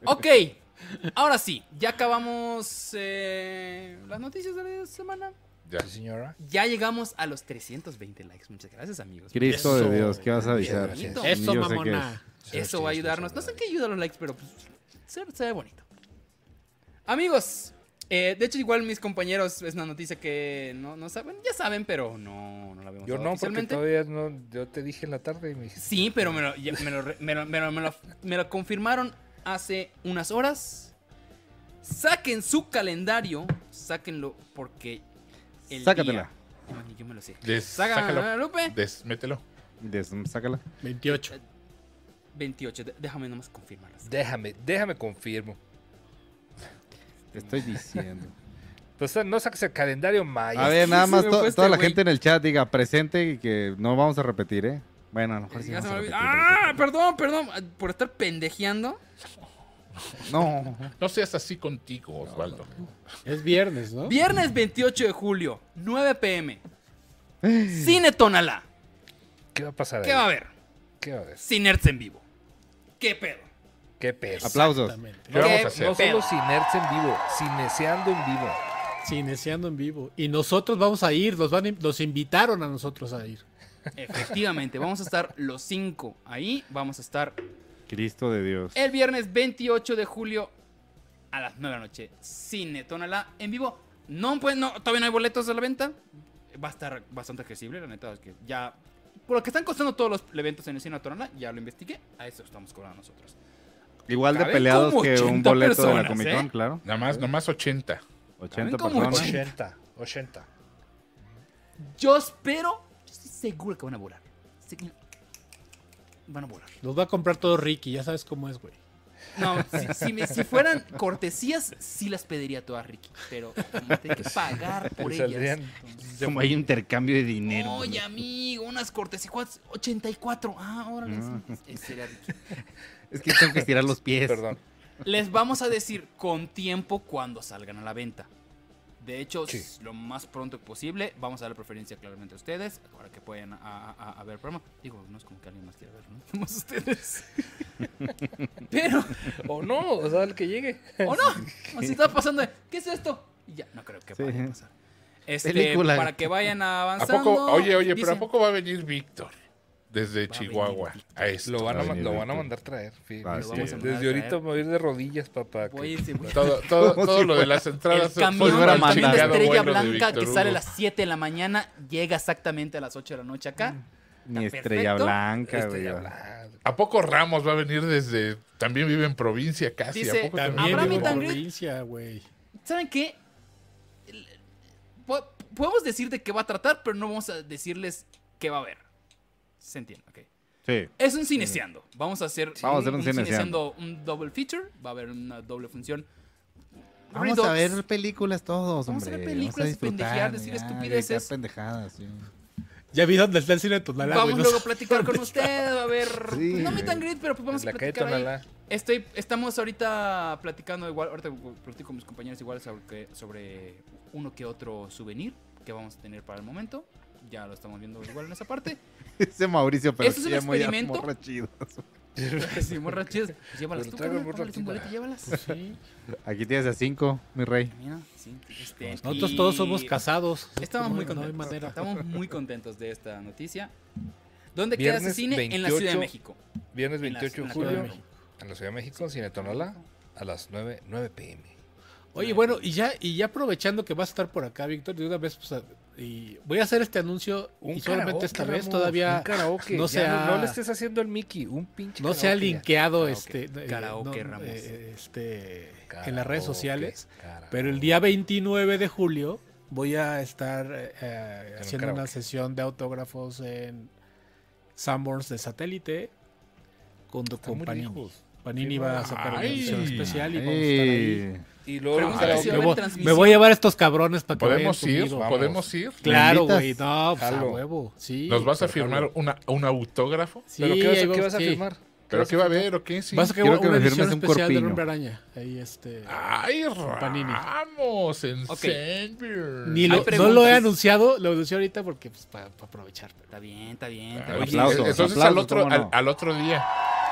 ok, ahora sí, ya acabamos eh, las noticias de la semana. Ya. Sí, señora. Ya llegamos a los 320 likes. Muchas gracias, amigos. Cristo Eso. de Dios, ¿qué vas a avisar? Eso Yo sé que mamona Eso va a ayudarnos. No sé en qué ayuda los likes, pero pues, se, se ve bonito. Amigos, eh, de hecho, igual mis compañeros es una noticia que no, no saben, ya saben, pero no, no la vemos Yo no, porque todavía no. Yo te dije en la tarde y me dijiste. Sí, pero me lo, ya- me lo re- me lo- me lo- me lo- me lo confirmaron hace unas horas. Saquen su calendario, sáquenlo porque el Sácatela. día- No, ni yo me lo sé. Des- Saca, sácalo. Lupe. Des- mételo. Des- sácala. 28 28, de- déjame nomás confirmarlas. Déjame, déjame confirmo. Te estoy diciendo. Pues no saques el calendario maya. A ver, nada más to- toda la gente en el chat diga presente y que no vamos a repetir, ¿eh? Bueno, a lo mejor sí Ya se vamos me a repetir. ¡Ah! Perdón, perdón. Por estar pendejeando. No. No seas así contigo, Osvaldo. es viernes no Viernes 28 de julio, 9 pm. Cine Tonalá. ¿Qué va a pasar ¿Qué ahí? va a haber? ¿Qué va a haber? Cinerts en vivo. ¿Qué pedo? ¿Qué pedo? Aplausos. ¿Qué vamos ¿Qué a hacer? No solo Cinerts en vivo, Cineseando en vivo. Cineseando en vivo. Y nosotros vamos a ir, van, nos invitaron a nosotros a ir. Efectivamente, vamos a estar los cinco ahí. Vamos a estar Cristo de Dios. el viernes 28 de julio a las 9 de la noche. Cine Tonalá en vivo. No, pues no, todavía no hay boletos a la venta. Va a estar bastante accesible, la neta. Es que ya. Por lo que están costando todos los eventos en el Cine Tonalá, ya lo investigué. A eso estamos cobrando nosotros. Igual de caben peleados como que un 80 boleto de la personas, Comic Con, ¿eh? claro. Nada más, nada más 80. 80 como personas. 80, 80. Yo espero. Yo estoy seguro que van a volar. Sé que Van a volar. Nos va a comprar todo Ricky, ya sabes cómo es, güey. No, si, si me- si fueran cortesías, sí las pediría todas, Ricky. Pero como tengo que pagar por ellas. entonces- Como hay intercambio de dinero. Oye, amigo, unas cortesías. ¿cuántas? 84. Ah, órale. ese sería Ricky. Es que tengo que estirar los pies. Perdón. Les vamos a decir con tiempo cuando salgan a la venta. De hecho, Sí. lo más pronto posible, vamos a dar preferencia claramente a ustedes para que puedan a, a- a ver el programa. Digo, no es como que alguien más quiera verlo, ¿no? Somos ustedes. Pero, O no, o sea, el que llegue. o no, o si está pasando, de, ¿qué es esto? Y ya, no creo que Sí. vaya a pasar. Este, Película. para que vayan ¿A avanzando. poco? Oye, oye, pero ¿a poco va a venir Víctor? Desde Va Chihuahua. A esto. Lo van, a, a lo van a mandar traer. Ah, desde- sí. A mandar Desde traer. ahorita me voy a ir de rodillas, papá. Voy voy- Todo, todo, todo lo de las entradas. El camión, fuera el camión de. Estrella de Blanca que sale a las 7 de la mañana llega exactamente a las 8 de la noche acá. Ni Está estrella perfecto. blanca, güey. ya habla- ¿A poco Ramos va a venir desde... También vive en provincia casi? Dice, ¿A poco También ¿Habrá vivo meet en provincia, güey. ¿Saben qué? Podemos decir de qué va a tratar, pero no vamos a decirles qué va a haber. Se entiende, ok. Sí. Es un cineceando. Vamos a hacer, Vamos a hacer un cineceando. un double feature. Va a haber una doble función. Vamos Redux. a ver películas todos, Vamos a ver películas, disfrutar, pendejear, decir ya, estupideces. pendejadas, sí. Ya vi dónde está el cine de Tonalá, Vamos no luego a platicar con usted. A ver. Sí, no meet güey. and greet, pero pues vamos a La calle platicar ahí. Estoy, estamos ahorita platicando igual, ahorita platico con mis compañeros igual sobre, sobre uno que otro souvenir que vamos a tener para el momento. Ya lo estamos viendo igual en esa parte. Ese Mauricio, pero ¿Esto es un sí ya experimento? sí, morras chidas. Pues llévalas Pero tú, carnal, morra un boleto, llévalas. Sí. Aquí tienes a cinco, mi rey. Mira, sí, este, Nosotros y todos somos casados. Estamos muy no contentos. manera. Estamos muy contentos de esta noticia. ¿Dónde queda ese cine? En la Ciudad de 28. México. Viernes En la- 28 en de julio, México. en la Ciudad de México, Cine Tonalá, a las 9, 9 pm. Oye, bueno, y ya, y ya aprovechando que vas a estar por acá, Víctor, de una vez, pues, a- y voy a hacer este anuncio Un y solamente karaoke, esta vez Ramos, todavía un karaoke. no Ya se ha- no, le estés haciendo el Mickey, un pinche no se ha ya. linkeado Karaoke. este, eh, Karaoke, no, Ramos. eh, este, en las redes sociales. karaoke. Pero el día 29 de julio voy a estar eh, haciendo una sesión de autógrafos en Sanborns de satélite con, Panini. lejos. Panini va a sacar una edición especial y vamos a estar ahí. Y luego Me voy, me voy a llevar a estos cabrones para que ¿Podemos vayan ir? conmigo. ¿Podemos ir? Claro, ¿Me güey. No, pues a huevo. Sí. ¿Nos vas a firmar una, un autógrafo? Sí, ¿Pero qué vas, qué vas a sí. firmar? ¿Pero qué va a haber o qué? Sí. Vas a que Quiero una me edición firmes un especial de corpiño. Hombre Araña. Ahí este. Ay, Panini. Ramos, en Ok. Ni lo, no preguntas. lo he anunciado, lo anuncio ahorita porque pues para aprovechar. Está bien, está bien. está bien. oye, Aplausos, entonces aplausos, al otro, ¿cómo no? al, otro día.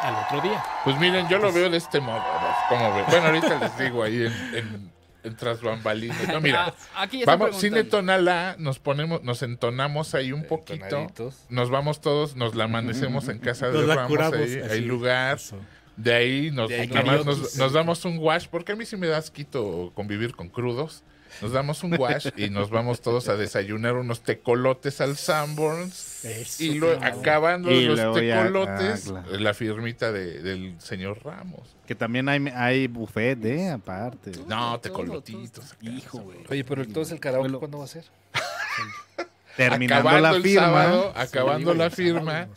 Al otro día. Pues miren, yo lo veo de este modo. ¿no? ¿Cómo ven? Bueno, ahorita les digo ahí en tras bambalinas. No, mira, Ah, aquí vamos, Cine. Tonalá, nos ponemos, nos entonamos ahí un poquito. Nos vamos todos, nos la amanecemos en casa de Ramos, curamos. ahí, hay lugar. Eso. De ahí nos, De ahí nada más nos, karaoke. nos damos un wash, porque a mí sí me da asquito convivir con crudos. Nos damos un wash y nos vamos todos a desayunar unos tecolotes al Sanborns. Eso, Y luego, claro. acabando Y los tecolotes, ah, claro. la firmita de- del señor Ramos. Que también hay, hay buffet, ¿eh? Aparte. No, tecolotitos. Hijo, güey. Oye, pero entonces el karaoke, Bueno. ¿cuándo va a ser? Terminando acabando la el firma. sábado, acabando Sí, la firma,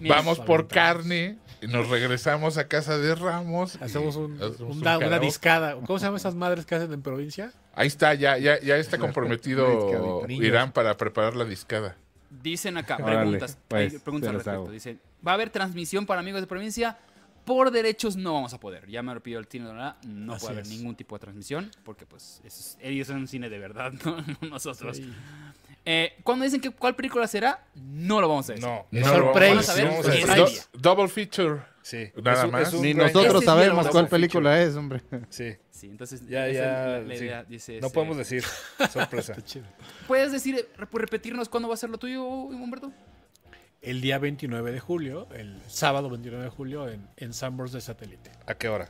vamos por carne nos regresamos a casa de Ramos. Hacemos un, hacemos un una, discada. ¿Cómo se llaman esas madres que hacen en provincia? Ahí está, ya, ya, ya está comprometido. Irán para preparar la discada. Dicen acá, Órale, preguntas, pues, preguntas al respecto. Dicen, ¿va a haber transmisión para amigos de provincia? Por derechos no vamos a poder. Ya me lo pidió el cine de Donalá, no Así puede haber es. ningún tipo de transmisión, porque pues es- ellos son un cine de verdad, no, No nosotros. Sí. Eh, cuando dicen que cuál película será, no lo vamos a decir. No. No, sorpresa. Vamos a. Do- día. double feature. Sí. Nada un- más. Ni nosotros sabemos cuál película es, hombre. Sí. Sí, entonces Ya, ya, la, la sí. idea, dice No ese- podemos decir. Sorpresa. ¿Puedes decir, rep- repetirnos cuándo va a ser lo tuyo, Humberto? El día 29 de julio, el sábado 29 de julio, en, en de satélite. ¿A qué hora?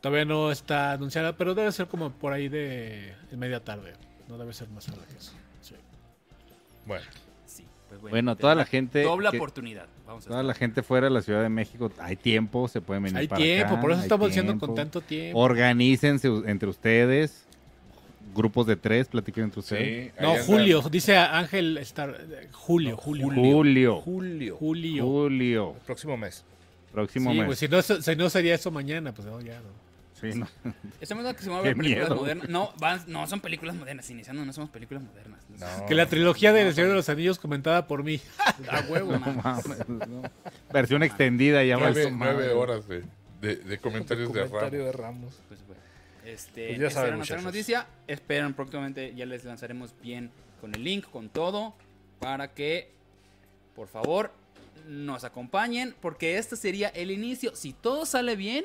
Todavía no está anunciada, pero debe ser como por ahí de, de media tarde. No debe ser más tarde que eso. Sí. Bueno. Sí, pues bueno. Bueno, toda la gente. Doble que- oportunidad. Vamos a Toda estar. la gente fuera de la Ciudad de México, hay tiempo, se pueden venir Hay para tiempo, acá, por eso estamos diciendo con tanto tiempo. Organícense entre ustedes, grupos de tres, platiquen entre ustedes. no, Julio, dice Ángel Star, Julio, Julio, Julio, Julio. Julio. Julio, El próximo mes. próximo Sí, mes. güey, si no, si no sería eso mañana, pues no, ya no. Sí, no. Estamos viendo que se van a Qué ver películas miedo. modernas. No, van- no son películas modernas. Iniciando no somos películas modernas. No. Que la trilogía de El Señor de los Anillos comentada por mí. A huevo, No no. Versión extendida ya va Nueve, horas de, de, de comentarios de Comentario Ramos. de Ramos. Pues bueno. Este, Pues ya saben, nuestra noticia. Esperen próximamente, ya les lanzaremos bien con el link, con todo, para que, por favor, nos acompañen, porque este sería el inicio. Si todo sale bien,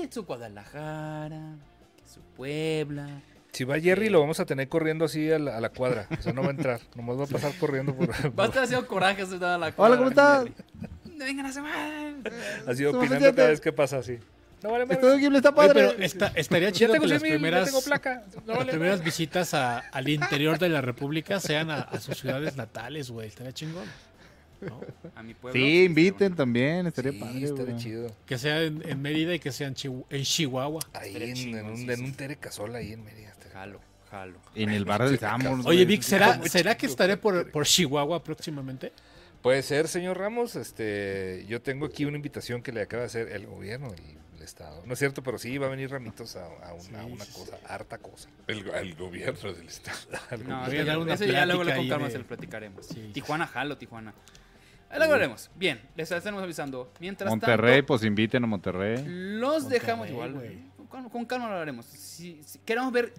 que su Guadalajara, que su Puebla. Si va Jerry, lo vamos a tener corriendo así a la, a la cuadra. O sea, no va a entrar. Nomás va a pasar corriendo por. Va a estar haciendo coraje la Hola, ¿cómo estás? Vengan a semana. así opinando cada vez que pasa así. No vale Esto de está Oye, padre. pero esta- estaría chido tengo que las 100 mil, ya primeras, tengo placa. No las primeras visitas a- al interior de la República sean a, a sus ciudades natales, güey. Estaría chingón. ¿No? A mi pueblo. Sí, inviten también, estaría Sí, padre. estaría chido. Que sea en, en Mérida y que sea en, Chihu- en Chihuahua. Ahí en, un, sí, en un Tere Casola ahí en Mérida. Jalo, jalo. En el bar del Samos. Oye. Vic, ¿será, ¿será que estaré por, por Chihuahua próximamente? Puede ser, señor Ramos. Este, yo tengo aquí una invitación que le acaba de hacer el gobierno, el, el Estado. No es cierto, pero sí va a venir Ramitos a, a una, Sí, una sí, cosa, harta cosa. El, al gobierno del estado. No, eso ya, una eso ya luego le con calma de- se lo platicaremos. Sí. Tijuana, jalo, Tijuana. Ahí luego veremos. Bien, les estaremos avisando. Mientras Monterrey, tanto, pues inviten a Monterrey. los Monterrey, dejamos igual. güey. Con, con calma lo hablaremos. Si, si queremos ver.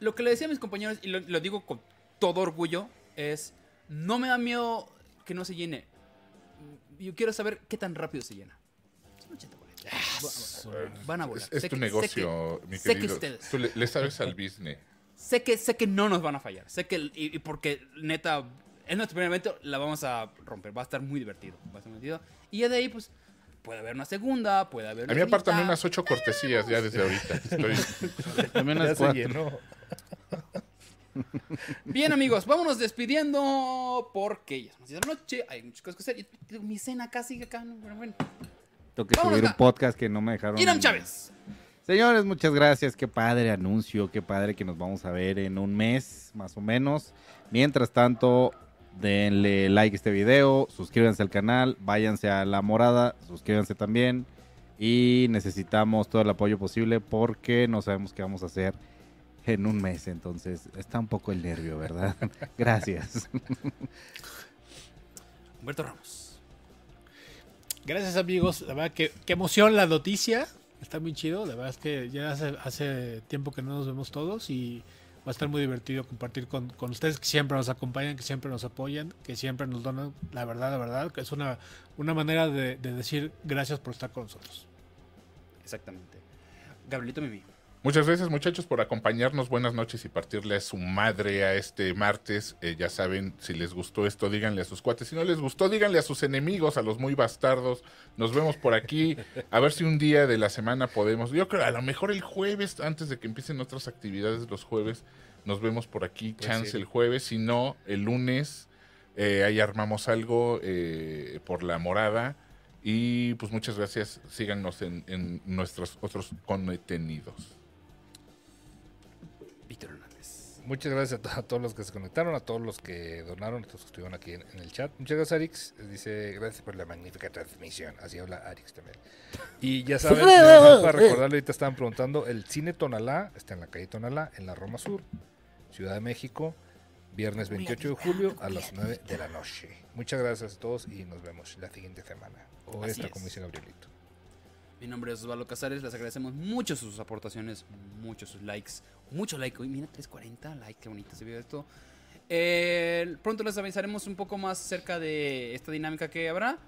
Lo que le decía a mis compañeros, y lo, lo digo con todo orgullo, es. No me da miedo que no se llene. Yo quiero saber qué tan rápido se llena. Son 80 boletos. Va- Van a volar. Es, es Sé tu que- sé negocio, que- mi sé que querido. ustedes. Tú le, le sabes al business. Sé que, sé que no nos van a fallar. Sé que, y, y porque neta, es nuestro primer evento, la vamos a romper. Va a estar muy divertido. Va a estar muy divertido. Y ya de ahí, pues, puede haber una segunda, puede haber A mí una apartan unas ocho cortesías ya desde ahorita. Estoy, También se cuatro. llenó. Bien, amigos, vámonos despidiendo porque ya las 10 de la noche. Hay muchas cosas que hacer. Y mi cena casi acá. ¿no? Pero bueno. Tengo que Vámonos, subir un podcast que no me dejaron. Irán Chávez. Señores, muchas gracias. Qué padre anuncio, qué padre que nos vamos a ver en un mes, más o menos. Mientras tanto, denle like a este video, suscríbanse al canal, váyanse a La Morada, suscríbanse también. Y necesitamos todo el apoyo posible porque no sabemos qué vamos a hacer en un mes. Entonces, está un poco el nervio, ¿verdad? Gracias. Humberto Ramos. Gracias amigos, la verdad que qué emoción la noticia, está muy chido, la verdad es que ya hace, hace tiempo que no nos vemos todos y a estar muy divertido compartir con, con ustedes que siempre nos acompañan, que siempre nos apoyan, que siempre nos donan, la verdad, la verdad, que es una, una manera de, de decir gracias por estar con nosotros. Exactamente. Gabrielito Mimi. Muchas gracias muchachos por acompañarnos. Buenas noches y partirle a su madre a este martes. Eh, ya saben, si les gustó esto, díganle a sus cuates. Si no les gustó, díganle a sus enemigos, a los muy bastardos. Nos vemos por aquí. A ver si un día de la semana podemos. Yo creo, a lo mejor el jueves, antes de que empiecen otras actividades los jueves, nos vemos por aquí. Pues Chance sí. el jueves. Si no, el lunes. eh, ahí armamos algo eh, por la morada. Y pues muchas gracias. Síganos en, en nuestros otros contenidos. Muchas gracias a, to- a todos los que se conectaron, a todos los que donaron, a todos los que estuvieron aquí en, en el chat. Muchas gracias, Arix. Dice, gracias por la magnífica transmisión. Así habla Arix también. Y ya saben, para recordarle, ahorita estaban preguntando, el cine Tonalá está en la calle Tonalá, en la Roma Sur, Ciudad de México, viernes 28 de julio a las 9 de la noche. Muchas gracias a todos y nos vemos la siguiente semana. O Así esta, es. como dice Gabrielito. Mi nombre es Osvaldo Casares, les agradecemos mucho sus aportaciones, mucho sus likes, mucho like. Uy, mira, 340 likes, qué bonito se vio esto. Eh, pronto les avisaremos un poco más acerca de esta dinámica que habrá.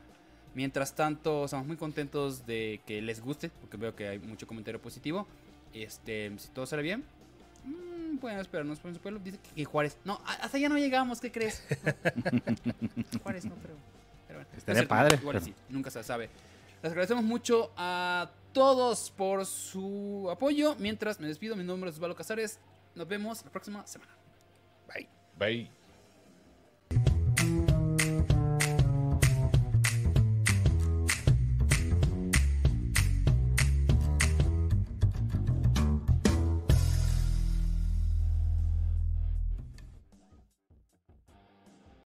Mientras tanto, estamos muy contentos de que les guste, porque veo que hay mucho comentario positivo. Este, si todo sale bien, mm, pueden esperarnos por su pueblo. Dice que, que Juárez. No, hasta allá no llegamos, ¿qué crees? Juárez no, pero. pero bueno. Estaría No es padre, Igual pero- sí, nunca se sabe. Les agradecemos mucho a todos por su apoyo. Mientras me despido, mi nombre es Osvaldo Casares. Nos vemos la próxima semana. Bye. Bye.